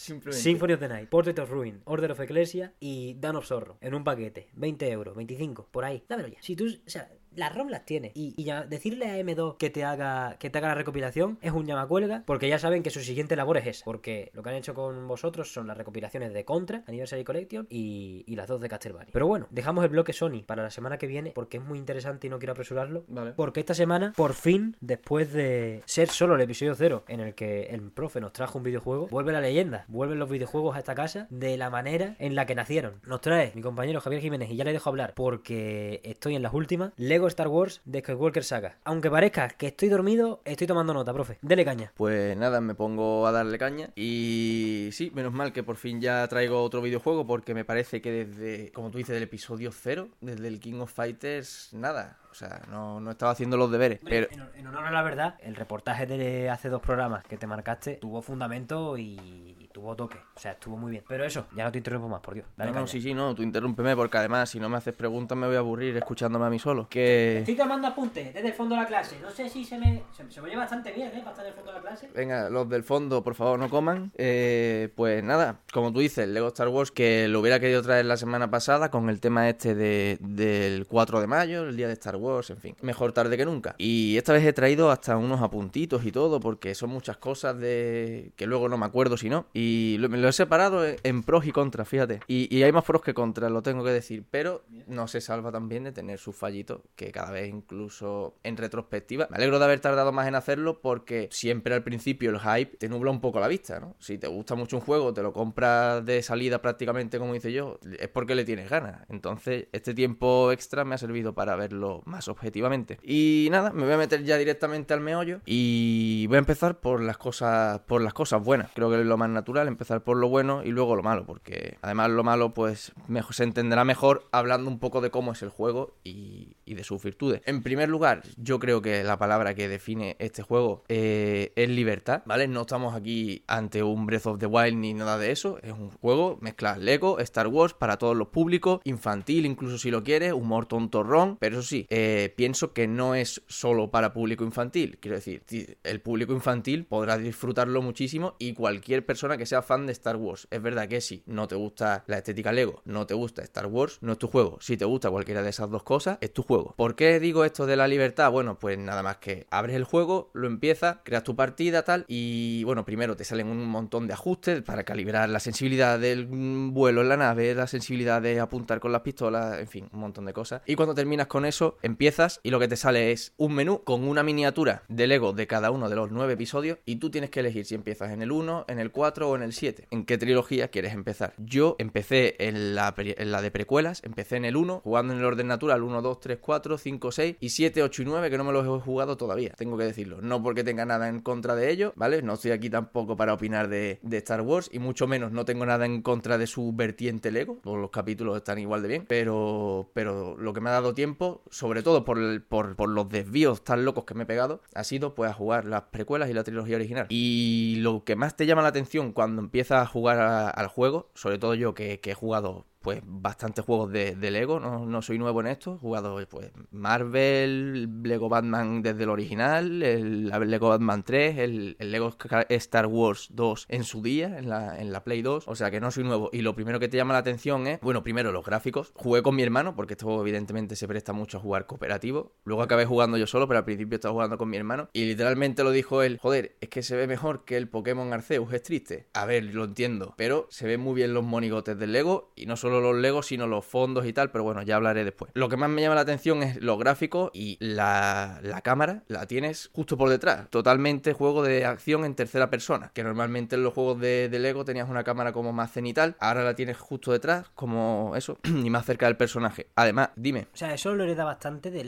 S1: Symphony of the Night, Portrait of Ruin, Order of Ecclesia y Dawn of Zorro en un paquete. 20 euros, 25, por ahí. Dámelo ya. Si tú, o sea, las ROM las tienes. Y, y ya decirle a M2 que te haga que te haga la recopilación es un llamacuelga, porque ya saben que su siguiente labor es esa. Porque lo que han hecho con vosotros son las recopilaciones de Contra, Anniversary Collection y, y las dos de Castlevania. Pero bueno, dejamos el bloque Sony para la semana que viene porque es muy interesante y no quiero apresurarlo.
S2: Vale.
S1: Porque esta semana, por fin, después de ser solo el episodio cero en el que el profe nos trajo un videojuego, vuelve la leyenda, vuelven los videojuegos a esta casa de la manera en la que nacieron. Nos trae mi compañero Javier Jiménez y ya le dejo hablar porque estoy en las últimas. Lego Lego Star Wars de Skywalker Saga. Aunque parezca que estoy dormido, estoy tomando nota, profe. Dele caña.
S2: Pues nada, me pongo a darle caña. Y sí, menos mal que por fin ya traigo otro videojuego porque me parece que desde, como tú dices, del episodio 0, desde el King of Fighters, nada. O sea, no, no estaba haciendo los deberes. Pero
S1: En, en honor a la verdad, el reportaje de hace dos programas que te marcaste tuvo fundamento y tuvo toque. O sea, estuvo muy bien. Pero eso, ya no te interrumpo más, por Dios. Dale
S2: no, no, sí, sí, no, tú interrúmpeme porque además si no me haces preguntas me voy a aburrir escuchándome a mí solo. Que...
S1: Estoy tomando apuntes desde el fondo de la clase. No sé si se me. Se, se me oye bastante bien, ¿eh? Para estar en el fondo de la clase.
S2: Venga, los del fondo, por favor, no coman. Eh, pues nada, como tú dices, Lego Star Wars, que lo hubiera querido traer la semana pasada con el tema este de, del 4 de mayo, el día de Star Wars, en fin. Mejor tarde que nunca. Y esta vez he traído hasta unos apuntitos y todo, porque son muchas cosas de que luego no me acuerdo si no. Y me lo he separado en- pros y contras, fíjate. Y, y hay más pros que contras, lo tengo que decir. Pero no se salva también de tener sus fallitos, que cada vez incluso en retrospectiva. Me alegro de haber tardado más en hacerlo porque siempre al principio el hype te nubla un poco la vista. Si te gusta mucho un juego, te lo compras de salida prácticamente, como dice yo, es porque le tienes ganas. Entonces, este tiempo extra me ha servido para verlo más objetivamente. Y nada, me voy a meter ya directamente al meollo y voy a empezar por las cosas, por las cosas buenas. Creo que es lo más natural, empezar por lo bueno y luego lo malo, porque además lo malo, pues se entenderá mejor hablando un poco de cómo es el juego y, de sus virtudes. En primer lugar, yo creo que la palabra que define este juego eh, es libertad, ¿vale? No estamos aquí ante un Breath of the Wild ni nada de eso. Es un juego, mezcla Lego, Star Wars para todos los públicos, infantil incluso si lo quieres, humor tontorrón, pero eso sí, eh, pienso que no es solo para público infantil. Quiero decir, el público infantil podrá disfrutarlo muchísimo y cualquier persona que sea fan de Star Wars. Es verdad que si no te gusta la estética Lego, no te gusta Star Wars, no es tu juego. Si te gusta cualquiera de esas dos cosas, es tu juego. ¿Por qué digo esto de la libertad? Bueno, pues nada más que abres el juego, lo empiezas, creas tu partida, tal, y bueno, primero te salen un montón de ajustes para calibrar la sensibilidad del mm, vuelo en la nave, la sensibilidad de apuntar con las pistolas, en fin, un montón de cosas. Y cuando terminas con eso, empiezas y lo que te sale es un menú con una miniatura de Lego de cada uno de los nueve episodios y tú tienes que elegir si empiezas en el 1, en el 4 o en el 7. ¿En qué trilogía quieres empezar? Yo empecé en la, de precuelas, empecé en el 1, jugando en el orden natural 1, 2, 3, 4, 5, 6 y 7, 8 y 9 que no me los he jugado todavía, tengo que decirlo. No porque tenga nada en contra de ello, ¿vale? No estoy aquí tampoco para opinar de, Star Wars y mucho menos no tengo nada en contra de su vertiente Lego, todos los capítulos están igual de bien, pero, pero lo que me ha dado tiempo, sobre todo por, por, por los desvíos tan locos que me he pegado, ha sido pues a jugar las precuelas y la trilogía original. Y lo que más te llama la atención cuando empiezas a jugar al juego, sobre todo yo que, que he jugado pues bastantes juegos de, Lego, no, no soy nuevo en esto, he jugado pues Marvel, Lego Batman desde el original, el Lego Batman 3, el, Lego Star Wars 2 en su día, en la, en la Play 2, o sea que no soy nuevo. Y lo primero que te llama la atención es, bueno, primero los gráficos, jugué con mi hermano, porque juego evidentemente se presta mucho a jugar cooperativo, luego acabé jugando yo solo, pero al principio estaba jugando con mi hermano, y literalmente lo dijo él, joder, es que se ve mejor que el Pokémon Arceus, es triste. A ver, lo entiendo, pero se ven muy bien los monigotes del Lego, y no solo los Legos, sino los fondos y tal, pero bueno, ya hablaré después. Lo que más me llama la atención es los gráficos y la, la cámara la tienes justo por detrás. Totalmente juego de acción en tercera persona, que normalmente en los juegos de, de Lego tenías una cámara como más cenital, ahora la tienes justo detrás, como eso, <clears throat> y más cerca del personaje. Además, dime,
S1: O sea, eso lo hereda bastante de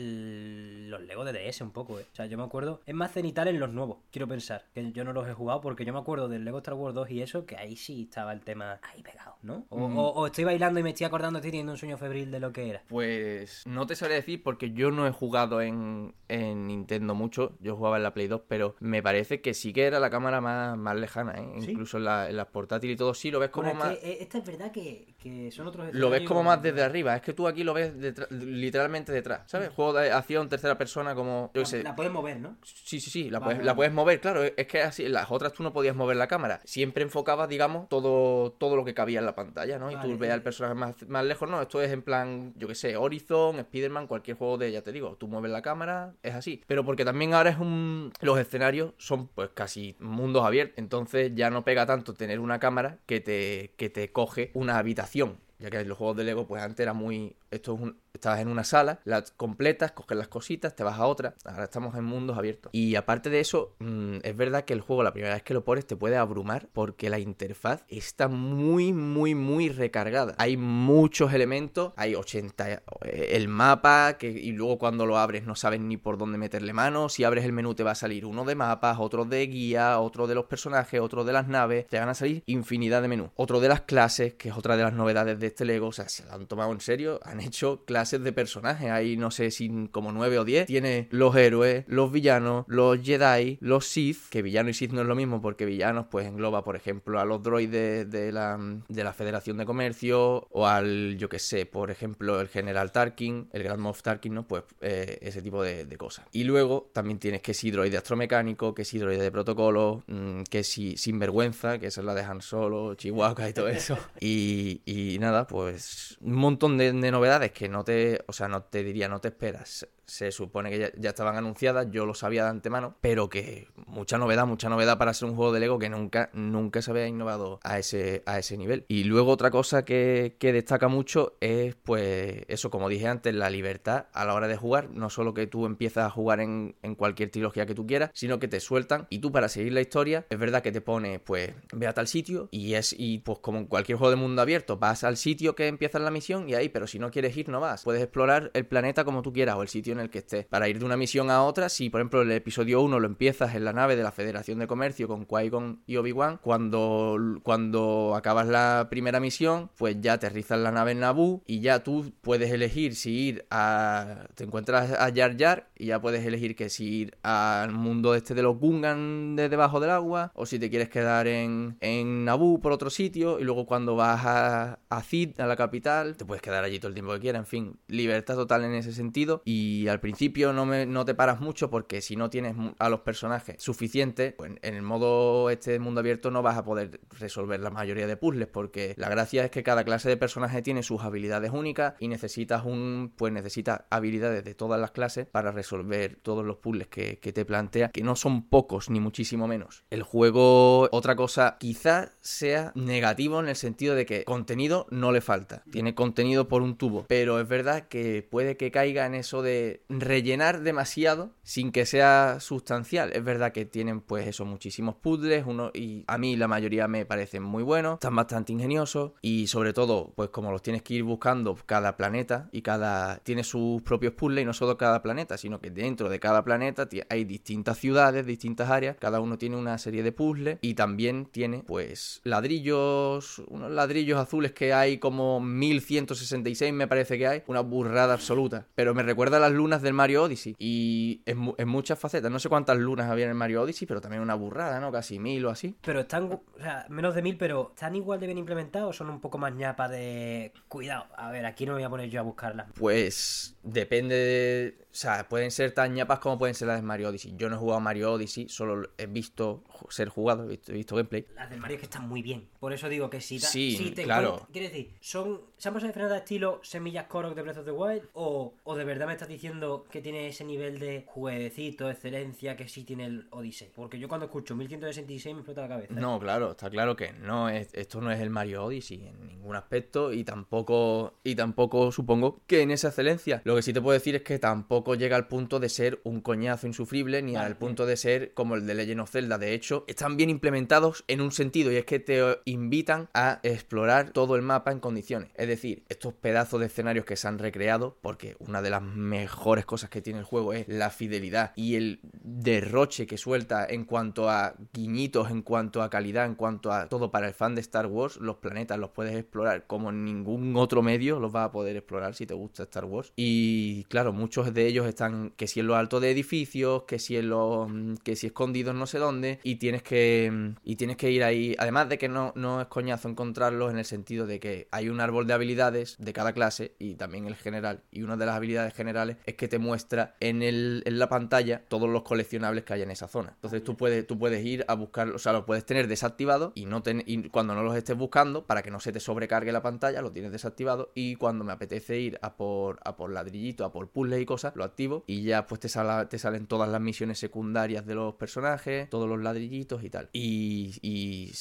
S1: los Lego de DS un poco, ¿eh? O sea, yo me acuerdo... Es más cenital en los nuevos, quiero pensar. Que yo no los he jugado porque yo me acuerdo del Lego Star Wars 2 y eso, que ahí sí estaba el tema ahí pegado, ¿no? O,
S2: Mm.
S1: o- o estoy bailando y me estoy acordando, estoy teniendo un sueño febril de lo que era.
S2: Pues no te sabré decir porque yo no he jugado en, en Nintendo mucho, yo jugaba en la Play 2, pero me parece que sí que era la cámara más, más lejana, ¿eh?
S1: ¿Sí?
S2: incluso en, la- en las portátiles y todo, sí lo ves como
S1: Bueno,
S2: más...
S1: que, eh, esta es verdad que, que son otros
S2: Lo ves como más desde arriba, es que tú aquí lo ves detrás- literalmente detrás, ¿sabes? Juego de acción, tercera persona, como... Yo qué sé.
S1: La, la puedes mover, ¿no?
S2: Sí, sí, sí, la,
S1: Vale,
S2: puedes,
S1: vale.
S2: la puedes mover, claro, es que así, en las otras tú no podías mover la cámara, siempre enfocabas, digamos, todo, todo lo que cabía en la pantalla, ¿no? Y tú veías
S1: y-
S2: al personaje más, más lejos, no, esto es en plan, yo qué sé, Horizon, Spider-Man, cualquier juego de, ya te digo, tú mueves la cámara, es así, pero porque también ahora es un... los escenarios son pues casi mundos abiertos, entonces ya no pega tanto tener una cámara que te, que te coge una habitación. Ya que los juegos de Lego, pues antes era muy esto es un, estás en una sala, la completas, coges las cositas, te vas a otra. Ahora estamos en mundos abiertos. Y aparte de eso, mm, es verdad que el juego, la primera vez que lo pones, te puede abrumar porque la interfaz está muy, muy, muy recargada. Hay muchos elementos, hay 80. eh, El mapa, y luego cuando lo abres no sabes ni por dónde meterle mano. Si abres el menú, te va a salir uno de mapas, otro de guía, otro de los personajes, otro de las naves. Te van a salir infinidad de menús. Otro de las clases, que es otra de las novedades de este Lego. O sea, se lo han tomado en serio. Han hecho clases de personajes. Hay no sé si como 9 o 10. Tiene los héroes, los villanos, los Jedi, los Sith. Que villano y Sith no es lo mismo porque villanos pues engloba, por ejemplo, a los droides de la, de la Federación de Comercio o al, yo que sé, por ejemplo, el General Tarkin, el Grand Moff Tarkin, ¿no? Pues eh, ese tipo de, de cosas. Y luego también tienes que si droide astromecánico, que si droide de protocolo, mm, que si sinvergüenza, que esa es la de Han Solo, Chihuahua y todo eso. <laughs> Y, y nada, pues un montón de, de novedades que no te, o sea, no te diría, no te esperas. Se supone que ya, estaban anunciadas, yo lo sabía de antemano, pero que mucha novedad, mucha novedad para ser un juego de Lego que nunca, nunca se había innovado a ese, a ese nivel. Y luego otra cosa que, que destaca mucho es, pues, eso, como dije antes, la libertad a la hora de jugar. No solo que tú empiezas a jugar en, en cualquier trilogía que tú quieras, sino que te sueltan y tú para seguir la historia, es verdad que te pone, pues, ve a tal sitio y es, y pues como en cualquier juego de mundo abierto, vas al sitio que empieza la misión y ahí, pero si no quieres ir, no vas. Puedes explorar el planeta como tú quieras o el sitio en el que estés. Para ir de una misión a otra, si por ejemplo el episodio 1 lo empiezas en la nave de la Federación de Comercio con Qui-Gon y Obi-Wan, cuando, cuando acabas la primera misión, pues ya aterrizas la nave en Naboo y ya tú puedes elegir si ir a... te encuentras a Jar Jar y ya puedes elegir que si ir al mundo este de los Gungan de debajo del agua o si te quieres quedar en, en Naboo por otro sitio y luego cuando vas a, a Cid, a la capital, te puedes quedar allí todo el tiempo que quieras, en fin, libertad total en ese sentido y al principio no, me, no te paras mucho porque si no tienes a los personajes suficientes, pues en el modo este mundo abierto no vas a poder resolver la mayoría de puzzles porque la gracia es que cada clase de personaje tiene sus habilidades únicas y necesitas un, pues necesitas habilidades de todas las clases para resolver todos los puzzles que te plantea, que no son pocos ni muchísimo menos. El juego, otra cosa, quizás sea negativo en el sentido de que contenido no le falta. Tiene contenido por un tubo, pero es verdad que puede que caiga en eso de rellenar demasiado sin que sea sustancial. Es verdad que tienen pues eso muchísimos puzzles, uno y a mí la mayoría me parecen muy buenos, están bastante ingeniosos y sobre todo pues como los tienes que ir buscando cada planeta y cada tiene sus propios puzzles y no solo cada planeta, sino que dentro de cada planeta hay distintas ciudades, distintas áreas, cada uno tiene una serie de puzzles y también tiene pues ladrillos, unos ladrillos azules que hay como 1166 me parece que hay, una burrada absoluta, pero me recuerda a las lunas del Mario Odyssey y en, mu- en muchas facetas, no sé cuántas lunas había en el Mario Odyssey, pero también una burrada, ¿no? Casi mil o así.
S1: Pero están, o sea, menos de mil, pero ¿están igual de bien implementados o son un poco más ñapa de... Cuidado, a ver, aquí no me voy a poner yo a buscarlas.
S2: Pues depende de... O sea, pueden ser tan ñapas como pueden ser las de Mario Odyssey. Yo no he jugado a Mario Odyssey, solo he visto ser jugado, he visto, he visto gameplay.
S1: Las del Mario es que están muy bien. Por eso digo que si,
S2: Sí,
S1: si te
S2: claro.
S1: Quiero decir, ¿son, ¿se han pasado de frenada estilo semillas Korok de Breath of the Wild? O, ¿O de verdad me estás diciendo que tiene ese nivel de jueguecito, excelencia que sí tiene el Odyssey? Porque yo cuando escucho 1166 me explota la cabeza. ¿eh?
S2: No, claro, está claro que no es, esto no es el Mario Odyssey en ningún aspecto y tampoco y tampoco supongo que en esa excelencia. Lo que sí te puedo decir es que tampoco llega al punto de ser un coñazo insufrible ni
S1: Vale,
S2: al punto de ser como el de Legend of Zelda. De hecho, están bien implementados en un sentido y es que te invitan a explorar todo el mapa en condiciones. Es decir, estos pedazos de escenarios que se han recreado, porque una de las mejores cosas que tiene el juego es la fidelidad y el derroche que suelta en cuanto a guiñitos, en cuanto a calidad, en cuanto a todo para el fan de Star Wars, los planetas los puedes explorar como ningún otro medio los vas a poder explorar si te gusta Star Wars. Y claro, muchos de ellos están que si en lo alto de edificios, que si en los que si escondidos no sé dónde tienes que y tienes que ir ahí, además de que no no es coñazo encontrarlos en el sentido de que hay un árbol de habilidades de cada clase y también el general y una de las habilidades generales es que te muestra en, el, en la pantalla todos los coleccionables que hay en esa zona. Entonces tú puedes, tú puedes ir a buscar, o sea, los puedes tener desactivados y, no y cuando no los estés buscando, para que no se te sobrecargue la pantalla, lo tienes desactivado y cuando me apetece ir a por, a por ladrillito, a por puzzles y cosas, lo activo y ya pues te, te salen todas las misiones secundarias de los personajes, todos los ladrillitos y tal. Y, y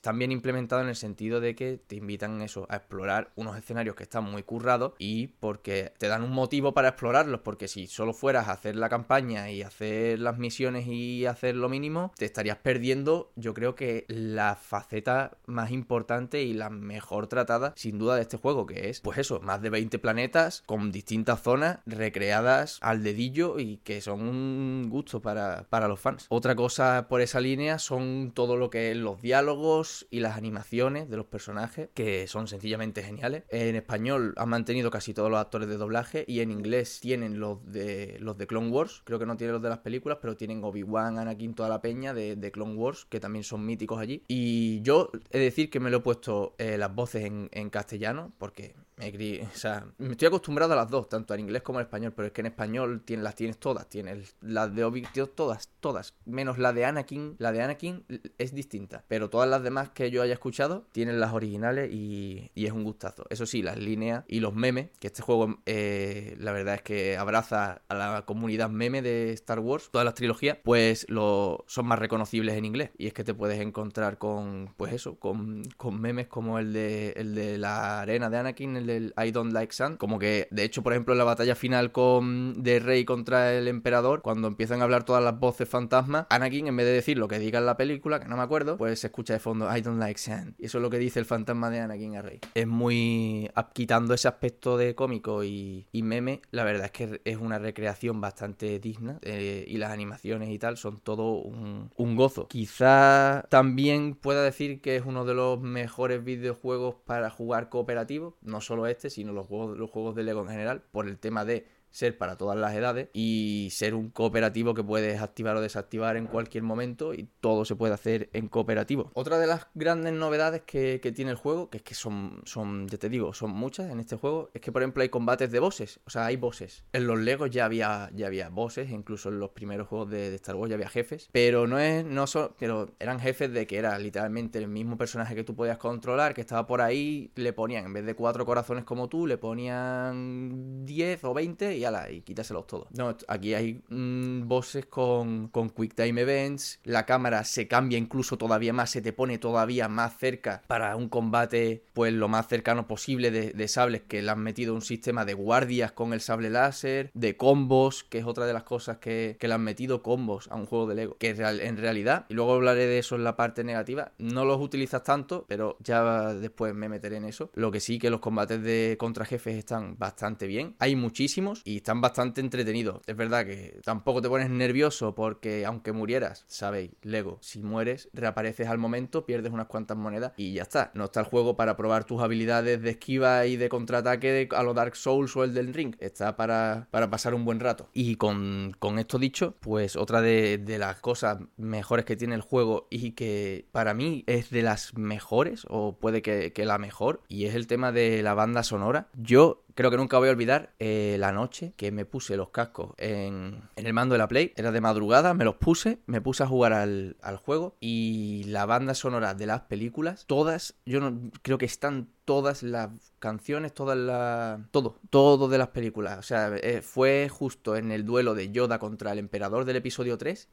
S2: también implementado en el sentido de que te invitan eso, a explorar unos escenarios que están muy currados y porque te dan un motivo para explorarlos, porque si solo fueras a hacer la campaña y hacer las misiones y hacer lo mínimo, te estarías perdiendo, yo creo que la faceta más importante y la mejor tratada, sin duda, de este juego, que es, pues eso, más de 20 planetas con distintas zonas recreadas al dedillo y que son un gusto para, para los fans. Otra cosa por esa línea son todo lo que es los diálogos y las animaciones de los personajes, que son sencillamente geniales. En español han mantenido casi todos los actores de doblaje y en inglés tienen los de los de Clone Wars, creo que no tienen los de las películas, pero tienen Obi-Wan, Anakin, toda la peña de, Clone Wars, que también son míticos allí. Y yo he de decir que me lo he puesto eh, las voces en castellano, porque me, estoy acostumbrado a las dos, tanto en inglés como en español, pero es que en español las tienes todas. Tienes las de Obi, todas, todas. Menos la de Anakin. La de Anakin es distinta. Pero todas las demás que yo haya escuchado tienen las originales y, y es un gustazo. Eso sí, las líneas y los memes, que este juego eh, la verdad es que abraza a la comunidad meme de Star Wars, todas las trilogías, pues lo, son más reconocibles en inglés. Y es que te puedes encontrar con, pues eso, con, con memes como el de, el de la arena de Anakin, del I Don't Like Sun. Como que, de hecho, por ejemplo, en la batalla final con de Rey contra el Emperador, cuando empiezan a hablar todas las voces fantasmas, Anakin, en vez de decir lo que diga en la película, que no me acuerdo, pues se escucha de fondo I Don't Like Sun. Y eso es lo que dice el fantasma de Anakin a Rey. Es muy. quitando ese aspecto de cómico y, meme, la verdad es que es una recreación bastante digna. Eh, y las animaciones y tal son todo un, un gozo. Quizá también pueda decir que es uno de los mejores videojuegos para jugar cooperativo. No solo este, sino los juegos, los juegos de Lego en general, por el tema de ser para todas las edades y ser un cooperativo que puedes activar o desactivar en cualquier momento y todo se puede hacer en cooperativo. Otra de las grandes novedades que, tiene el juego, que es que son, son, ya te digo, son muchas en este juego, es que por ejemplo hay combates de bosses, o sea, hay bosses. En los Legos ya había, ya había bosses, incluso en los primeros juegos de, Star Wars ya había jefes, pero no es, no son, pero eran jefes de que era literalmente el mismo personaje que tú podías controlar, que estaba por ahí, le ponían, en vez de cuatro corazones como tú, le ponían 10 o 20 y y quítaselos todos. No, aquí hay mm, bosses con, con Quick Time Events, la cámara se cambia incluso todavía más, se te pone todavía más cerca para un combate, pues lo más cercano posible de, sables, que le han metido un sistema de guardias con el sable láser, de combos, que es otra de las cosas que, que le han metido combos a un juego de Lego, que en realidad, y luego hablaré de eso en la parte negativa, no los utilizas tanto, pero ya después me meteré en eso. Lo que sí que los combates de contra jefes están bastante bien, hay muchísimos y están bastante entretenidos. Es verdad que tampoco te pones nervioso porque aunque murieras, sabéis, Lego, si mueres, reapareces al momento, pierdes unas cuantas monedas y ya está. No está el juego para probar tus habilidades de esquiva y de contraataque a lo Dark Souls o el del Ring. Está para, para pasar un buen rato. Y con, esto dicho, pues otra de, las cosas mejores que tiene el juego y que para mí es de las mejores, o puede que, que la mejor, y es el tema de la banda sonora. Yo Creo que nunca voy a olvidar eh, la noche que me puse los cascos en, el mando de la Play. Era de madrugada, me los puse, me puse a jugar al, al juego y la banda sonora de las películas, todas, yo no creo que están todas las canciones, todas las... Todo, todo de las películas. O sea, eh, fue justo en el duelo de Yoda contra el emperador del episodio 3.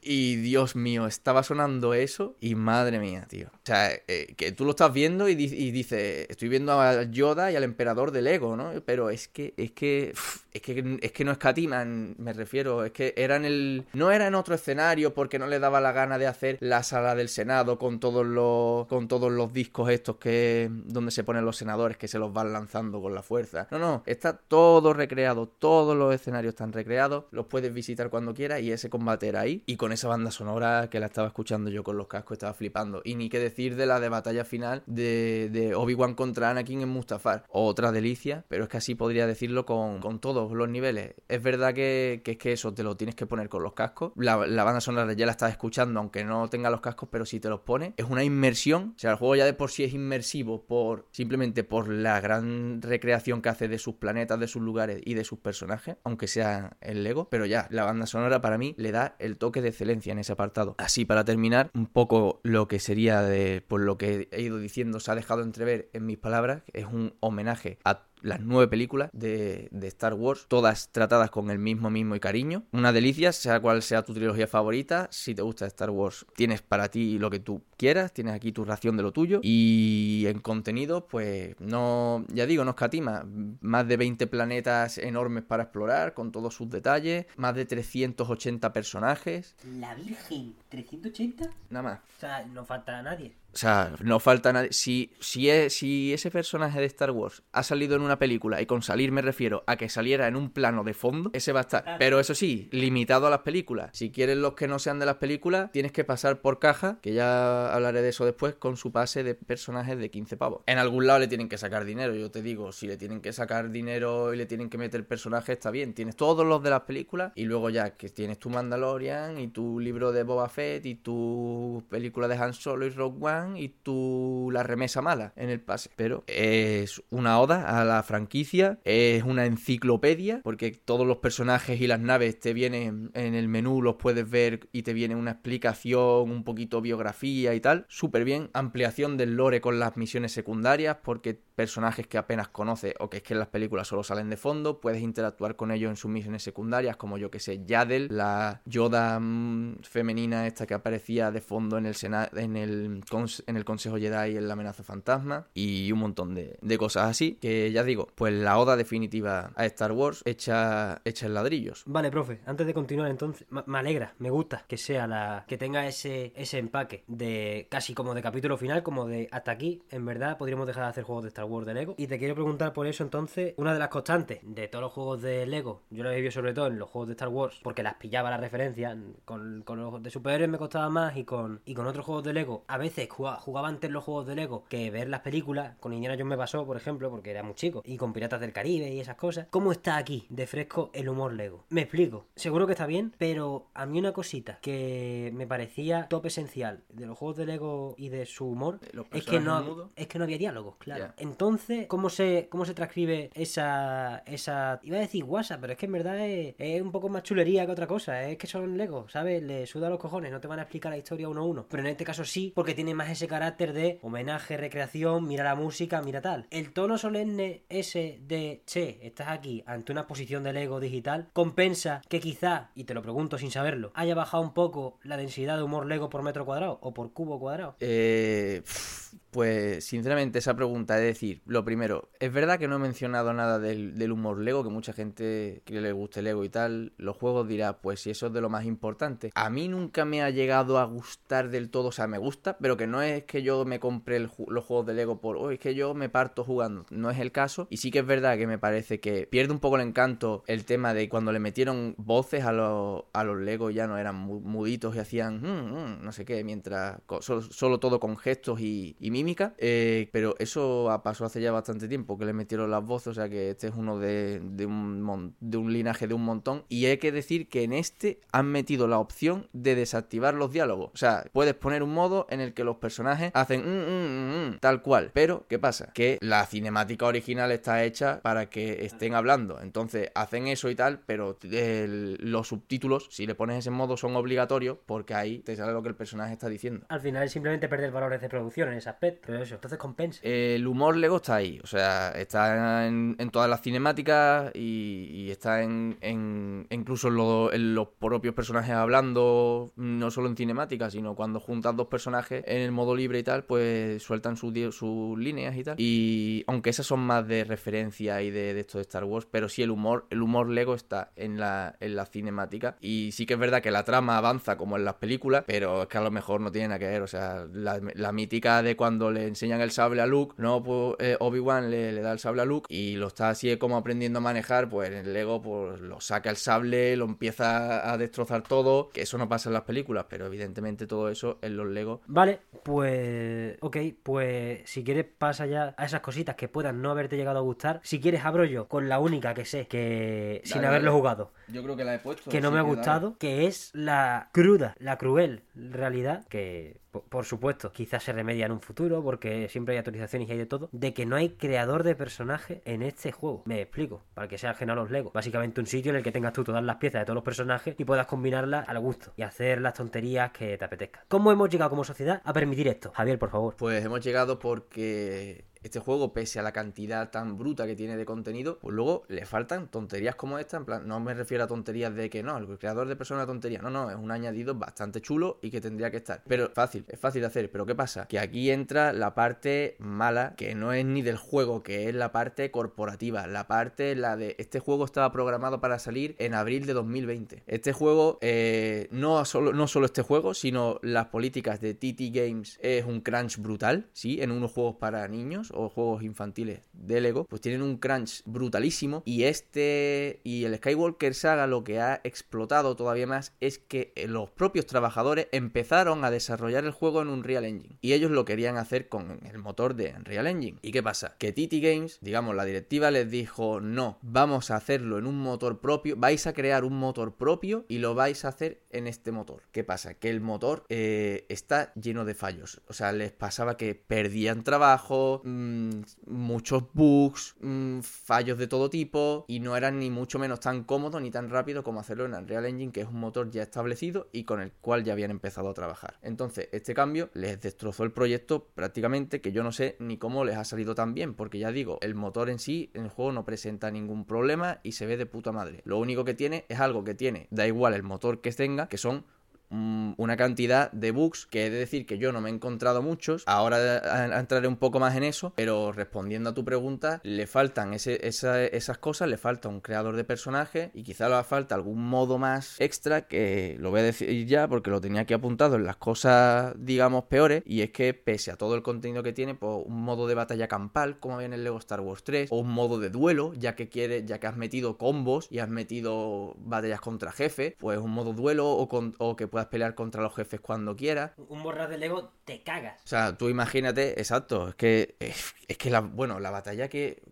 S2: Y Dios mío, estaba sonando eso y madre mía, tío. O sea, eh, que tú lo estás viendo y, y dices, estoy viendo a Yoda y al emperador del ego, ¿no? Pero es que, es que, es que, es que no escatiman, me refiero. Es que era en el... No era en otro escenario porque no le daba la gana de hacer la sala del Senado con todos los, con todos los discos estos que... donde se ponen los senadores que se los van lanzando con la fuerza. No, no, está todo recreado, todos los escenarios están recreados, los puedes visitar cuando quieras y ese combate era ahí. Y con esa banda sonora que la estaba escuchando yo con los cascos estaba flipando. Y ni qué decir de la de batalla final de, Obi-Wan contra Anakin en Mustafar. Otra delicia, pero es que así podría decirlo con, todos los niveles. Es verdad que, es que eso te lo tienes que poner con los cascos. La, banda sonora ya la estás escuchando, aunque no tenga los cascos, pero si te los pones, es una inmersión. O sea, el juego ya de por sí es inmersivo por simplemente por la gran recreación que hace de sus planetas, de sus lugares y de sus personajes, aunque sea el Lego, pero ya, la banda sonora para mí le da el toque de excelencia en ese apartado. Así para terminar, un poco lo que sería de por lo que he ido diciendo se ha dejado entrever en mis palabras, es un homenaje a las nueve películas de, de, Star Wars, todas tratadas con el mismo mismo y cariño. Una delicia, sea cual sea tu trilogía favorita. Si te gusta Star Wars, tienes para ti lo que tú quieras, tienes aquí tu ración de lo tuyo. Y en contenido, pues no, ya digo, no escatima. Más de 20 planetas enormes para explorar, con todos sus detalles. Más de 380 personajes.
S1: La Virgen, ¿380?
S2: Nada más.
S1: O sea, no falta nadie.
S2: O sea, no falta nadie. Si, si, es, si ese personaje de Star Wars ha salido en una película, y con salir me refiero a que saliera en un plano de fondo, ese va a estar. Pero eso sí, limitado a las películas. Si quieres los que no sean de las películas, tienes que pasar por caja, que ya hablaré de eso después, con su pase de personajes de 15 pavos. En algún lado le tienen que sacar dinero, yo te digo, si le tienen que sacar dinero y le tienen que meter personajes, está bien. Tienes todos los de las películas y luego ya que tienes tu Mandalorian y tu libro de Boba Fett y tu película de Han Solo y Rogue One y tu la remesa mala en el pase. Pero es una oda a la franquicia, es una enciclopedia, porque todos los personajes y las naves te vienen en el menú, los puedes ver y te viene una explicación, un poquito biografía y tal. Súper bien. Ampliación del lore con las misiones secundarias, porque personajes que apenas conoces o que es que en las películas solo salen de fondo, puedes interactuar con ellos en sus misiones secundarias, como yo que sé, Yadel, la Yoda mmm, femenina esta que aparecía de fondo en el, Sena en el, en el Consejo Jedi en la amenaza fantasma y un montón de, de, cosas así, que ya digo, pues la oda definitiva a Star Wars hecha, hecha en ladrillos.
S1: Vale, profe, antes de continuar entonces, me alegra, me gusta que sea la que tenga ese, ese empaque de casi como de capítulo final, como de hasta aquí, en verdad podríamos dejar de hacer juegos de Star Wars de Lego. Y te quiero preguntar por eso entonces, una de las constantes de todos los juegos de Lego, yo lo he vivido sobre todo en los juegos de Star Wars, porque las pillaba la referencia, con, con los de superhéroes me costaba más y con, y con otros juegos de Lego, a veces jugaba, jugaba antes los juegos de Lego que ver las películas, con Indiana Jones me pasó, por ejemplo, porque era muy chico, y con Piratas del Caribe y esas cosas. ¿Cómo está aquí de fresco el humor Lego? Me explico, seguro que está bien, pero a mí una cosita que me parecía top esencial de los juegos de Lego y de su humor es que no, es que no había diálogos, claro. Yeah. Entonces, ¿cómo se, cómo se transcribe esa, esa... Iba a decir WhatsApp, pero es que en verdad es, es un poco más chulería que otra cosa. Es que son Lego, ¿sabes? Le suda los cojones, no te van a explicar la historia uno a uno. Pero en este caso sí, porque tiene más ese carácter de homenaje, recreación, mira la música, mira tal. El tono solemne ese de, che, estás aquí ante una exposición de Lego digital, compensa que quizá, y te lo pregunto sin saberlo, haya bajado un poco la densidad de humor Lego por metro cuadrado o por cubo cuadrado.
S2: Eh... Pues sinceramente esa pregunta es decir, lo primero, es verdad que no he mencionado nada del, humor Lego, que mucha gente que le guste Lego y tal, los juegos dirá, pues si eso es de lo más importante. A mí nunca me ha llegado a gustar del todo, o sea, me gusta, pero que no es que yo me compre el, los juegos de Lego por, oh, es que yo me parto jugando, no es el caso. Y sí que es verdad que me parece que pierde un poco el encanto el tema de cuando le metieron voces a los, a los Lego ya no eran muditos y hacían, mm, mm, no sé qué, mientras solo, solo todo con gestos y, y eh, pero eso pasó hace ya bastante tiempo que le metieron las voces, o sea que este es uno de, un, linaje de un montón. Y hay que decir que en este han metido la opción de desactivar los diálogos. O sea, puedes poner un modo en el que los personajes hacen mm, mm, mm, tal cual. Pero, ¿qué pasa? Que la cinemática original está hecha para que estén hablando. Entonces, hacen eso y tal, pero los subtítulos, si le pones ese modo, son obligatorios porque ahí te sale lo que el personaje está diciendo.
S1: Al final es simplemente perder valores de producción en ese aspecto. Pero eso, entonces compensa.
S2: El humor Lego está ahí, o sea, está en, en todas las cinemáticas y, y está en, en incluso en, lo, en, los propios personajes hablando, no solo en cinemáticas, sino cuando juntas dos personajes en el modo libre y tal, pues sueltan sus sus líneas y tal. Y aunque esas son más de referencia y de, de esto de Star Wars, pero sí el humor, el humor Lego está en la, en la cinemática. Y sí que es verdad que la trama avanza como en las películas, pero es que a lo mejor no tiene nada que ver, o sea, la, la mítica de cuando le enseñan el sable a Luke, ¿no? Pues eh, Obi-Wan le, le, da el sable a Luke y lo está así como aprendiendo a manejar, pues el Lego pues lo saca el sable, lo empieza a destrozar todo, que eso no pasa en las películas, pero evidentemente todo eso en los Lego.
S1: Vale, pues ok, pues si quieres pasa ya a esas cositas que puedan no haberte llegado a gustar. Si quieres abro yo con la única que sé que sin haberlo
S2: dale.
S1: jugado.
S2: Yo creo que la he puesto.
S1: Que no me ha
S2: dale.
S1: gustado, que es la cruda, la cruel realidad que, po- por supuesto, quizás se remedia en un futuro porque siempre hay actualizaciones y hay de todo, de que no hay creador de personaje en este juego. Me explico, para que sea ajeno a los Lego. Básicamente un sitio en el que tengas tú todas las piezas de todos los personajes y puedas combinarlas al gusto y hacer las tonterías que te apetezca. ¿Cómo hemos llegado como sociedad a permitir esto? Javier, por favor.
S2: Pues hemos llegado porque este juego, pese a la cantidad tan bruta que tiene de contenido, pues luego le faltan tonterías como esta. En plan, no me refiero a tonterías de que no, el creador de persona tontería. No, no, es un añadido bastante chulo y que tendría que estar. Pero fácil, es fácil de hacer. Pero ¿qué pasa? Que aquí entra la parte mala, que no es ni del juego, que es la parte corporativa. La parte, la de este juego estaba programado para salir en abril de 2020. Este juego, eh, no, solo, no solo este juego, sino las políticas de TT Games es un crunch brutal, ¿sí? En unos juegos para niños o juegos infantiles de Lego, pues tienen un crunch brutalísimo y este y el Skywalker Saga lo que ha explotado todavía más es que los propios trabajadores empezaron a desarrollar el juego en un Unreal Engine y ellos lo querían hacer con el motor de Unreal Engine. ¿Y qué pasa? Que TT Games, digamos, la directiva les dijo, "No, vamos a hacerlo en un motor propio, vais a crear un motor propio y lo vais a hacer en este motor." ¿Qué pasa? Que el motor eh, está lleno de fallos, o sea, les pasaba que perdían trabajo, mmm, muchos bugs, mmm, fallos de todo tipo y no eran ni mucho menos tan cómodo ni tan rápido como hacerlo en Unreal Engine, que es un motor ya establecido y con el cual ya habían empezado a trabajar. Entonces, este cambio les destrozó el proyecto prácticamente, que yo no sé ni cómo les ha salido tan bien, porque ya digo, el motor en sí en el juego no presenta ningún problema y se ve de puta madre. Lo único que tiene es algo que tiene, da igual el motor que tenga, que son Mm, una cantidad de bugs que he de decir que yo no me he encontrado muchos. Ahora entraré un poco más en eso, pero respondiendo a tu pregunta, le faltan esas cosas, le falta un creador de personaje y quizá le falta algún modo más extra que lo voy a decir ya porque lo tenía aquí apuntado en las cosas, digamos, peores. Y es que pese a todo el contenido que tiene, pues un modo de batalla campal, como había en el Lego Star Wars 3, o un modo de duelo, ya que quieres, ya que has metido combos y has metido batallas contra jefes, pues un modo duelo o, o que puedas pelear contra los jefes cuando quieras.
S1: Un borras de Lego te cagas.
S2: O sea, tú imagínate, exacto, es que es que la bueno, la batalla que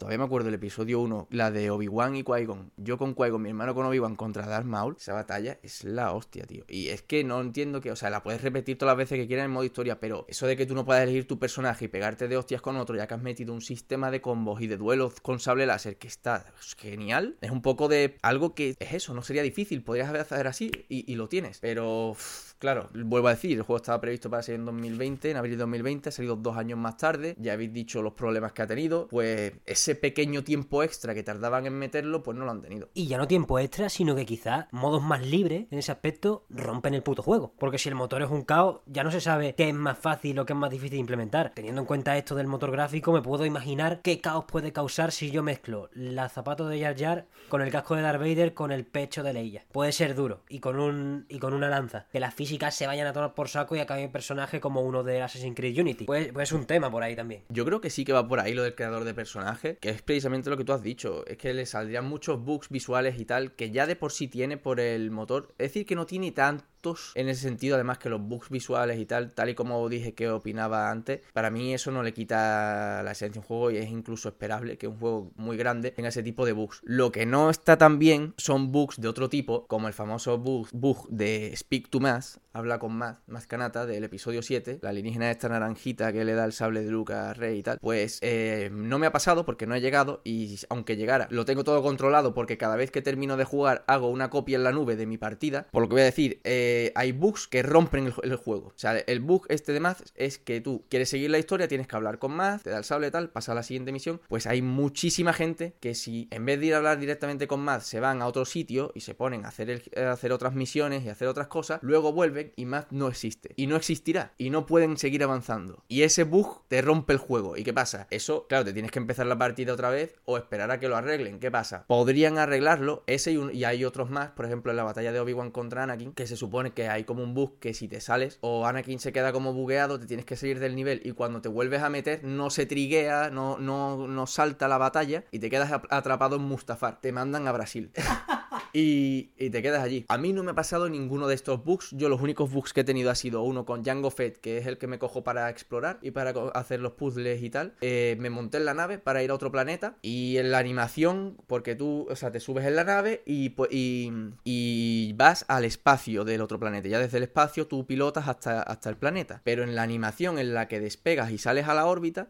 S2: Todavía me acuerdo del episodio 1, la de Obi-Wan y Qui-Gon. Yo con Qui-Gon, mi hermano con Obi-Wan contra Darth Maul. Esa batalla es la hostia, tío. Y es que no entiendo que, o sea, la puedes repetir todas las veces que quieras en modo historia, pero eso de que tú no puedas elegir tu personaje y pegarte de hostias con otro, ya que has metido un sistema de combos y de duelos con sable láser que está genial, es un poco de algo que es eso, no sería difícil. Podrías hacer así y, lo tienes. Pero. Claro, vuelvo a decir, el juego estaba previsto para salir en 2020, en abril de 2020, ha salido dos años más tarde, ya habéis dicho los problemas que ha tenido, pues ese pequeño tiempo extra que tardaban en meterlo, pues no lo han tenido.
S1: Y ya no tiempo extra, sino que quizás modos más libres en ese aspecto rompen el puto juego. Porque si el motor es un caos, ya no se sabe qué es más fácil o qué es más difícil de implementar. Teniendo en cuenta esto del motor gráfico, me puedo imaginar qué caos puede causar si yo mezclo la zapato de Jar Jar con el casco de Darth Vader con el pecho de Leia. Puede ser duro y con un y con una lanza. Que se vayan a tomar por saco y acabe el personaje como uno de Assassin's Creed Unity. Pues, pues es un tema por ahí también.
S2: Yo creo que sí que va por ahí lo del creador de personaje, que es precisamente lo que tú has dicho. Es que le saldrían muchos bugs visuales y tal, que ya de por sí tiene por el motor. Es decir, que no tiene tanto en ese sentido, además que los bugs visuales y tal, tal y como dije que opinaba antes, para mí eso no le quita la esencia de un juego y es incluso esperable que un juego muy grande tenga ese tipo de bugs. Lo que no está tan bien son bugs de otro tipo, como el famoso bug, bug de Speak to Math, habla con Math, Math Kanata del episodio 7, la alienígena esta naranjita que le da el sable de Luca Rey y tal, pues eh, no me ha pasado porque no he llegado y aunque llegara, lo tengo todo controlado porque cada vez que termino de jugar hago una copia en la nube de mi partida, por lo que voy a decir, eh, hay bugs que rompen el, juego. O sea, el bug este de Math es que tú quieres seguir la historia, tienes que hablar con Math, te da el sable y tal, pasa a la siguiente misión. Pues hay muchísima gente que si en vez de ir a hablar directamente con Math se van a otro sitio y se ponen a hacer, hacer otras misiones y hacer otras cosas, luego vuelven y Math no existe. Y no existirá. Y no pueden seguir avanzando. Y ese bug te rompe el juego. ¿Y qué pasa? Eso, claro, te tienes que empezar la partida otra vez o esperar a que lo arreglen. ¿Qué pasa? Podrían arreglarlo, ese y, y hay otros más, por ejemplo en la batalla de Obi-Wan contra Anakin, que se supone que hay como un bug que si te sales o Anakin se queda como bugueado, te tienes que salir del nivel y cuando te vuelves a meter no se triguea, no, no, no salta la batalla y te quedas atrapado en Mustafar. Te mandan a Brasil. <laughs> y, y te quedas allí. A mí no me ha pasado ninguno de estos bugs. Yo los únicos bugs que he tenido ha sido uno con Django Fett, que es el que me cojo para explorar y para hacer los puzzles y tal. Eh, me monté en la nave para ir a otro planeta y en la animación, porque tú, o sea, te subes en la nave y, y, y vas al espacio del otro planeta. Ya desde el espacio tú pilotas hasta, hasta el planeta. Pero en la animación en la que despegas y sales a la órbita,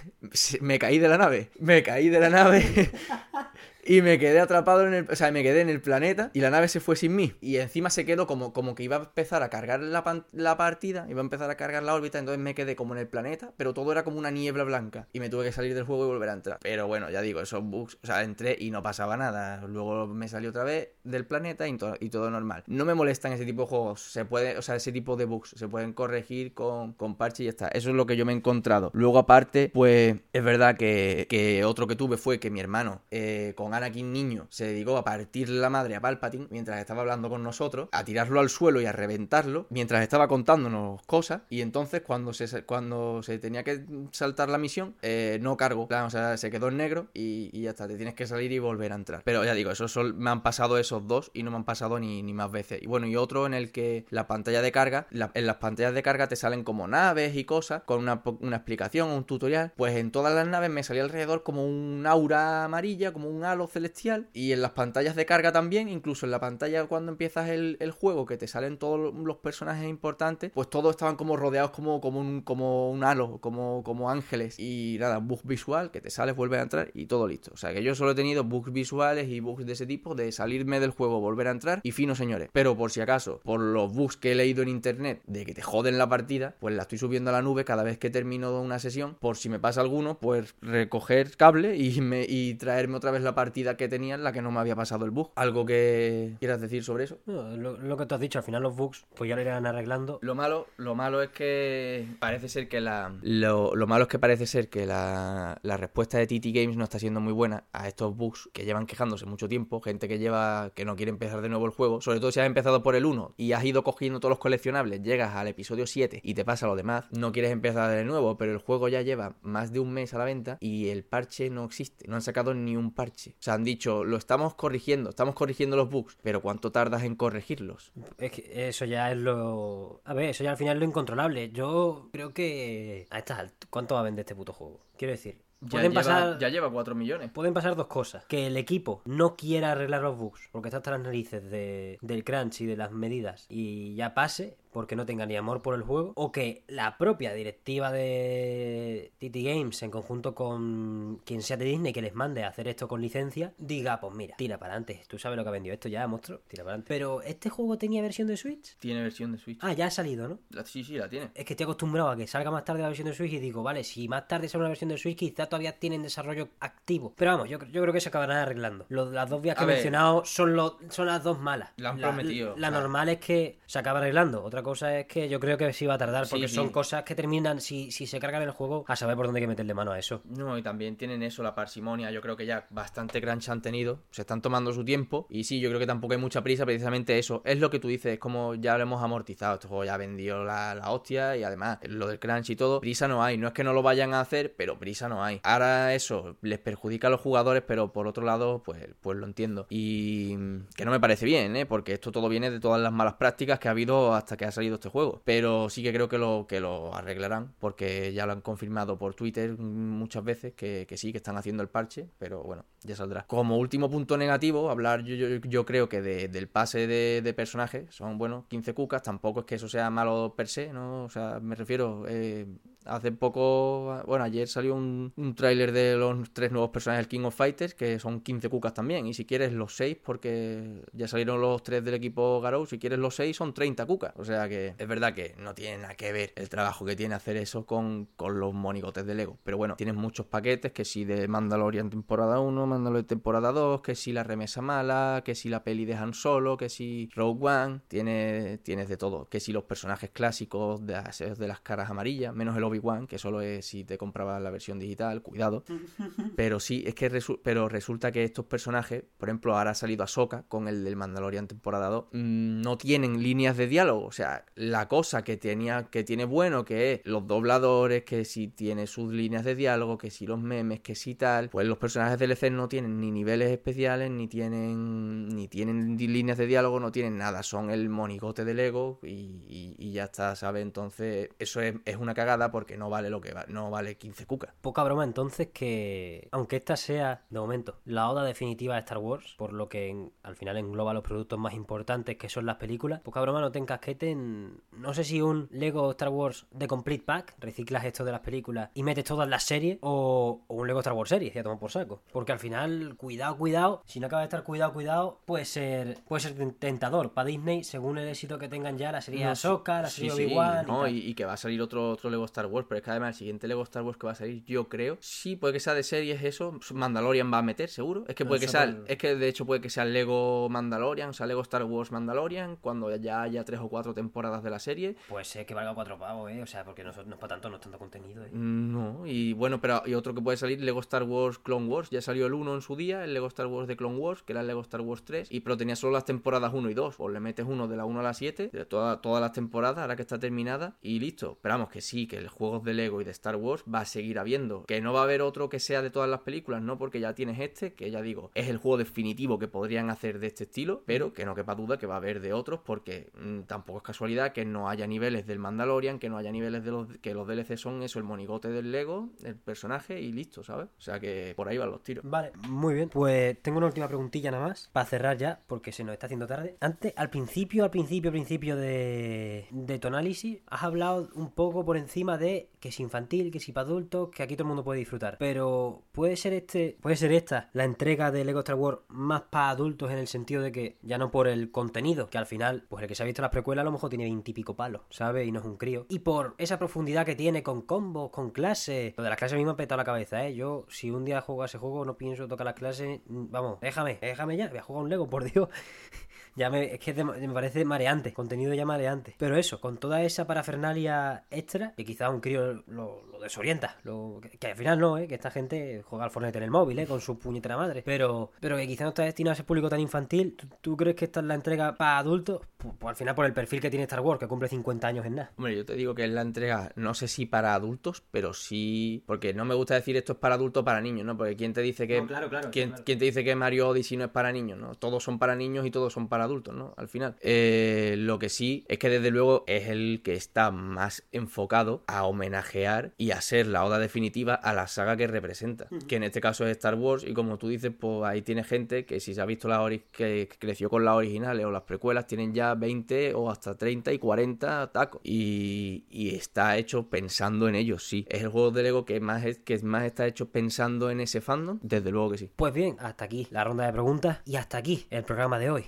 S2: <laughs> me caí de la nave. Me caí de la nave. <laughs> Y me quedé atrapado en el. O sea, me quedé en el planeta y la nave se fue sin mí. Y encima se quedó como, como que iba a empezar a cargar la, la partida, iba a empezar a cargar la órbita, entonces me quedé como en el planeta, pero todo era como una niebla blanca. Y me tuve que salir del juego y volver a entrar. Pero bueno, ya digo, esos bugs. O sea, entré y no pasaba nada. Luego me salí otra vez del planeta y, to- y todo normal. No me molestan ese tipo de juegos. Se puede, o sea, ese tipo de bugs. Se pueden corregir con, con parche y ya está. Eso es lo que yo me he encontrado. Luego, aparte, pues es verdad que, que otro que tuve fue que mi hermano, eh, con Anakin niño, se dedicó a partir la madre a Palpatine mientras estaba hablando con nosotros, a tirarlo al suelo y a reventarlo, mientras estaba contándonos cosas. Y entonces, cuando se, cuando se tenía que saltar la misión, eh, no cargó. Claro, O sea, se quedó en negro y, y ya está. Te tienes que salir y volver a entrar. Pero ya digo, esos son- me han pasado esos dos y no me han pasado ni, ni más veces. Y bueno, y otro en el que la pantalla de carga, en las pantallas de carga te salen como naves y cosas, con una, una explicación o un tutorial. Pues en todas las naves me salía alrededor como un aura amarilla, como un halo celestial. Y en las pantallas de carga también, incluso en la pantalla cuando empiezas el, juego, que te salen todos los personajes importantes, pues todos estaban como rodeados como, como, un, como un halo, como, como ángeles. Y nada, bug visual, que te sales, vuelves a entrar y todo listo. O sea que yo solo he tenido bugs visuales y bugs de ese tipo, de salirme del juego, volver a entrar y fino, señores. Pero por si acaso, por los bugs que he leído en internet de que te joden la partida, pues la estoy subiendo a la nube cada vez que termino una sesión. Por si me pasa alguno, pues recoger cable y, y traerme otra vez la partida que tenía en la que no me había pasado el bug. ¿Algo que quieras decir sobre eso?
S1: No, lo, lo que tú has dicho, al final los bugs, pues ya lo irán arreglando.
S2: Lo malo, lo malo es que parece ser que la. Lo, lo malo es que parece ser que la, la respuesta de TT Games no está siendo muy buena a estos bugs que llevan quejándose mucho tiempo. Gente que lleva. que no quiere empezar de nuevo el juego. Sobre todo si has empezado por el 1 y has ido cogiendo todos los coleccionables, llegas al episodio 7 y te pasa lo demás. No quieres empezar de nuevo, pero el juego ya lleva más de un mes a la venta y el parche no existe. No han sacado ni un parche. O sea, han dicho, lo estamos corrigiendo, estamos corrigiendo los bugs, pero ¿cuánto tardas en corregirlos?
S1: Es que eso ya es lo. A ver, eso ya al final es lo incontrolable. Yo creo que. A estas ¿Cuánto va a vender este puto juego? Quiero decir, pueden pasar.
S2: ya lleva 4 millones.
S1: Pueden pasar dos cosas. Que el equipo no quiera arreglar los bugs porque está hasta las narices de, del crunch y de las medidas y ya pase porque no tenga ni amor por el juego. O que la propia directiva de TT Games en conjunto con quien sea de Disney que les mande a hacer esto con licencia diga, pues mira, tira para adelante. Tú sabes lo que ha vendido esto ya, monstruo. Tira para adelante. Pero ¿este juego tenía versión de Switch?
S2: Tiene versión de Switch.
S1: Ah, ya ha salido, ¿no?
S2: La- sí, sí, la tiene.
S1: Es que estoy acostumbrado a que salga más tarde la versión de Switch y digo, vale, si más tarde sale una versión de Switch, quizá todavía tienen desarrollo activo. Pero vamos, yo, yo creo que se acabarán arreglando. Las dos vías que
S2: A
S1: he
S2: ver.
S1: mencionado son, lo- son las dos malas.
S2: La han
S1: La-
S2: prometido,
S1: La,
S2: o sea.
S1: normal es que se acabe arreglando. Otra cosa es que yo creo que sí va a tardar, porque
S2: sí.
S1: son cosas que terminan, si, si se cargan el juego, a saber por dónde hay que meterle mano a eso.
S2: No, y también tienen eso, la parsimonia. Yo creo que ya bastante crunch han tenido. Se están tomando su tiempo. Y sí, yo creo que tampoco hay mucha prisa. Precisamente eso. Es lo que tú dices. Es como ya lo hemos amortizado. Este juego ya vendió la, la hostia. Y además, lo del crunch y todo. Prisa no hay. No es que no lo vayan a hacer, pero prisa no hay. Ahora eso les perjudica a los jugadores. Pero por otro lado, pues, pues lo entiendo. Y mm, que no me parece bien, ¿eh? Porque esto todo viene de todas las malas prácticas que ha habido hasta que ha salido este juego. Pero sí que creo que lo, que lo arreglarán. Porque ya lo han confirmado por Twitter muchas veces que, que sí, que están haciendo el parche, pero bueno, ya saldrá. Como último punto negativo, hablar yo, yo, yo creo que de- del pase de, personajes, son, bueno, 15 cucas, tampoco es que eso sea malo per se, ¿no? O sea, me refiero, eh, hace poco, bueno, ayer salió un, un tráiler de los tres nuevos personajes del King of Fighters, que son 15 cucas también, y si quieres los 6, porque ya salieron los tres del equipo Garou, si quieres los 6 son 30 cucas, o sea que es verdad que no tiene nada que ver el trabajo que tiene hacer eso con, con los monigotes de Lego, pero bueno, tienes muchos paquetes, que si de Mandalorian temporada 1, Mandalorian temporada 2, que si la remesa mala, que si la peli de Han Solo, que si Rogue One, tiene, tienes de todo, que si los personajes clásicos de, de las caras amarillas, menos el Obi-Wan, que solo es si te comprabas la versión digital, cuidado. <laughs> Pero sí, es que resu- pero resulta que estos personajes, por ejemplo, ahora ha salido Ahsoka con el del Mandalorian temporada 2, mm, no tienen líneas de diálogo. O sea, la cosa que tenía, que tiene bueno, que es los dobladores, que si tiene sus líneas de diálogo, que si los memes, que si tal, pues los personajes DLC no tienen ni niveles especiales, ni tienen ni tienen líneas de diálogo, no tienen nada, son el monigote del ego y, y- y ya está, ¿sabes? Entonces, eso es, es una cagada porque no vale lo que va, no vale 15 cucas.
S1: Poca broma entonces que, aunque esta sea, de momento, la oda definitiva de Star Wars, por lo que en- al final engloba los productos más importantes que son las películas, poca broma no te encasqueten, no sé si un Lego Star Wars de Complete Pack, reciclas esto de las películas y metes todas las series, o, o un Lego Star Wars series, ya tomo por saco. Porque al final, cuidado, cuidado, si no acaba de estar cuidado, cuidado, puede ser, puede ser tentador para Disney según el éxito que tengan ya la serie
S2: No,
S1: Ahsoka, la
S2: sí,
S1: serie
S2: sí,
S1: Obi-Wan y
S2: no, y que va a salir otro, otro Lego Star Wars, pero es que además el siguiente Lego Star Wars que va a salir, yo creo, sí, puede que sea de series eso, Mandalorian va a meter, seguro. Es que
S1: No
S2: puede que sea, es que de hecho puede que sea el Lego Mandalorian, o sea, Lego Star Wars Mandalorian, cuando ya haya tres o cuatro temporadas de la serie.
S1: Puede ser que valga cuatro pavos, ¿eh? O sea, porque no, no es para tanto, no es tanto contenido, ¿eh?
S2: No, y bueno, pero y otro que puede salir, Lego Star Wars Clone Wars, ya salió el 1 en su día, el Lego Star Wars de Clone Wars, que era el Lego Star Wars 3, y pero tenía solo las temporadas 1 y 2, o le metes uno de la 1 a la 7, de toda- todas las temporadas, ahora que está terminada, y listo. Esperamos que sí, que el juego de Lego y de Star Wars va a seguir habiendo, que no va a haber otro que sea de todas las películas, ¿no? Porque ya tienes este, que ya digo, es el juego definitivo que podrían hacer de este estilo, pero que no quepa duda que va a haber de otros, porque mm, tampoco es casualidad que no haya niveles del Mandalorian, que no haya niveles de los que los DLC son eso, el monigote del Lego, el personaje y listo, ¿sabes? O sea que por ahí van los tiros.
S1: Vale, muy bien. Pues tengo una última preguntilla nada más para cerrar ya, porque se nos está haciendo tarde. Antes, al principio, al principio, principio de, de tu análisis, has hablado un poco por encima de que es infantil, que es para adultos, que aquí todo el mundo puede disfrutar. Pero puede ser este, puede ser esta la entrega de Lego Star Wars más para adultos en el sentido de que ya no por el contenido, que al final, pues el que se ha visto las precuelas a lo mejor tiene veintipico palos, ¿sabes? Y no es un crío. Y por esa profundidad que tiene con combos, con clases. Lo de las clases a mí me ha petado la cabeza, ¿eh? Yo, si un día juego a ese juego, no pienso tocar las clases. mm, Vamos, déjame, déjame ya. Voy a jugar un Lego, por Dios. <laughs> Ya me, es que de- me parece mareante, contenido ya mareante. Pero eso, con toda esa parafernalia extra, que quizá un crío lo, lo desorienta. Lo, que, que al final no, ¿eh? que esta gente juega al Fortnite en el móvil, ¿eh? con su puñetera madre. Pero, pero que quizá no está destinado a ese público tan infantil. ¿Tú, tú crees que esta es la entrega para adultos? Pues, pues al final por el perfil que tiene Star Wars, que cumple 50 años en nada.
S2: Hombre, yo te digo que es la entrega, no sé si para adultos, pero sí. Porque no me gusta decir esto es para adultos o para niños, ¿no? Porque ¿quién te dice que.
S1: No, claro, claro,
S2: ¿quién,
S1: claro.
S2: quién te dice que Mario Odyssey no es para niños, ¿no? Todos son para niños y todos son para adultos, ¿no? Al final. Eh, lo que sí es que desde luego es el que está más enfocado a homenajear y a ser la oda definitiva a la saga que representa. Que en este caso es Star Wars. Y como tú dices, pues ahí tiene gente que si se ha visto la que creció con las originales o las precuelas, tienen ya 20 o hasta 30 y 40 tacos. Y, y está hecho pensando en ellos, sí. Es el juego de Lego que más, es, que más está hecho pensando en ese fandom, desde luego que sí.
S1: Pues bien, hasta aquí la ronda de preguntas y hasta aquí el programa de hoy.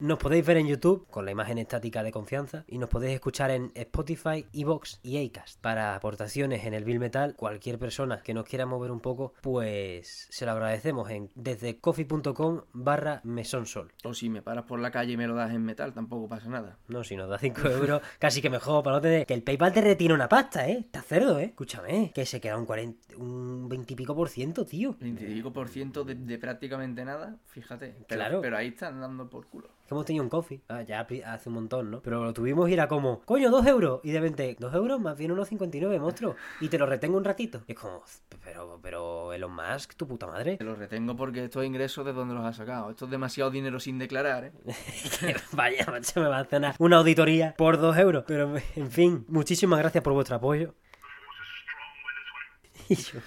S1: Nos podéis ver en YouTube con la imagen estática de confianza y nos podéis escuchar en Spotify, Evox y Acast. Para aportaciones en el Bill Metal, cualquier persona que nos quiera mover un poco, pues se lo agradecemos en desde coffee.com barra mesonsol.
S2: O si me paras por la calle y me lo das en metal, tampoco pasa nada.
S1: No, si nos da 5 euros, <laughs> casi que mejor para no tener... Que el PayPal te retira una pasta, ¿eh? Está cerdo, ¿eh? Escúchame, que se queda un 40, un 20 y pico por ciento, tío.
S2: 25% por ciento de, de prácticamente nada, fíjate. Pero,
S1: Claro.
S2: Pero ahí están dando por culo.
S1: Que hemos tenido un coffee, ah, ya hace un montón, ¿no? Pero lo tuvimos y era como, coño, dos euros. Y de repente, dos euros más bien unos 59, monstruo. Y te lo retengo un ratito. Y es como, pero, pero Elon Musk, tu puta madre.
S2: Te los retengo porque estos ingresos de dónde los has sacado. Esto es demasiado dinero sin declarar, ¿eh? <laughs>
S1: Vaya, macho, me va a hacer una, una auditoría por dos euros. Pero, en fin, muchísimas gracias por vuestro apoyo. <laughs> Y yo-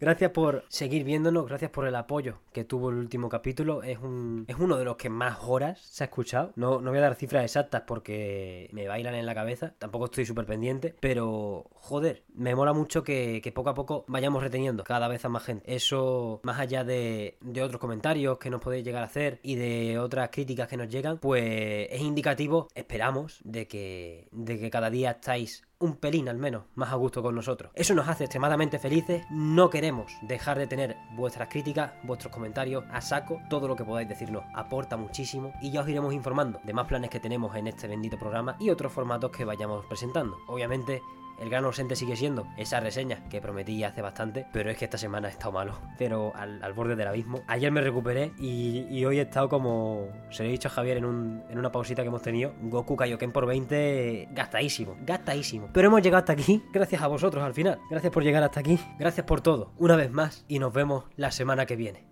S1: Gracias por seguir viéndonos, gracias por el apoyo que tuvo el último capítulo. Es un es uno de los que más horas se ha escuchado. No, no voy a dar cifras exactas porque me bailan en la cabeza. Tampoco estoy súper pendiente. Pero, joder, me mola mucho que, que poco a poco vayamos reteniendo cada vez a más gente. Eso, más allá de, de otros comentarios que nos podéis llegar a hacer y de otras críticas que nos llegan, pues es indicativo, esperamos, de que, de que cada día estáis un pelín al menos más a gusto con nosotros. Eso nos hace extremadamente felices. No queremos dejar de tener vuestras críticas, vuestros comentarios a saco. Todo lo que podáis decirnos aporta muchísimo y ya os iremos informando de más planes que tenemos en este bendito programa y otros formatos que vayamos presentando. Obviamente el gran ausente sigue siendo esa reseña que prometí hace bastante, pero es que esta semana he estado malo, pero al, borde del abismo. Ayer me recuperé y, hoy he estado como, se lo he dicho a Javier en, en una pausita que hemos tenido, Goku Kaioken por 20 gastadísimo, gastadísimo. Pero hemos llegado hasta aquí gracias a vosotros al final. Gracias por llegar hasta aquí, gracias por todo, una vez más, y nos vemos la semana que viene.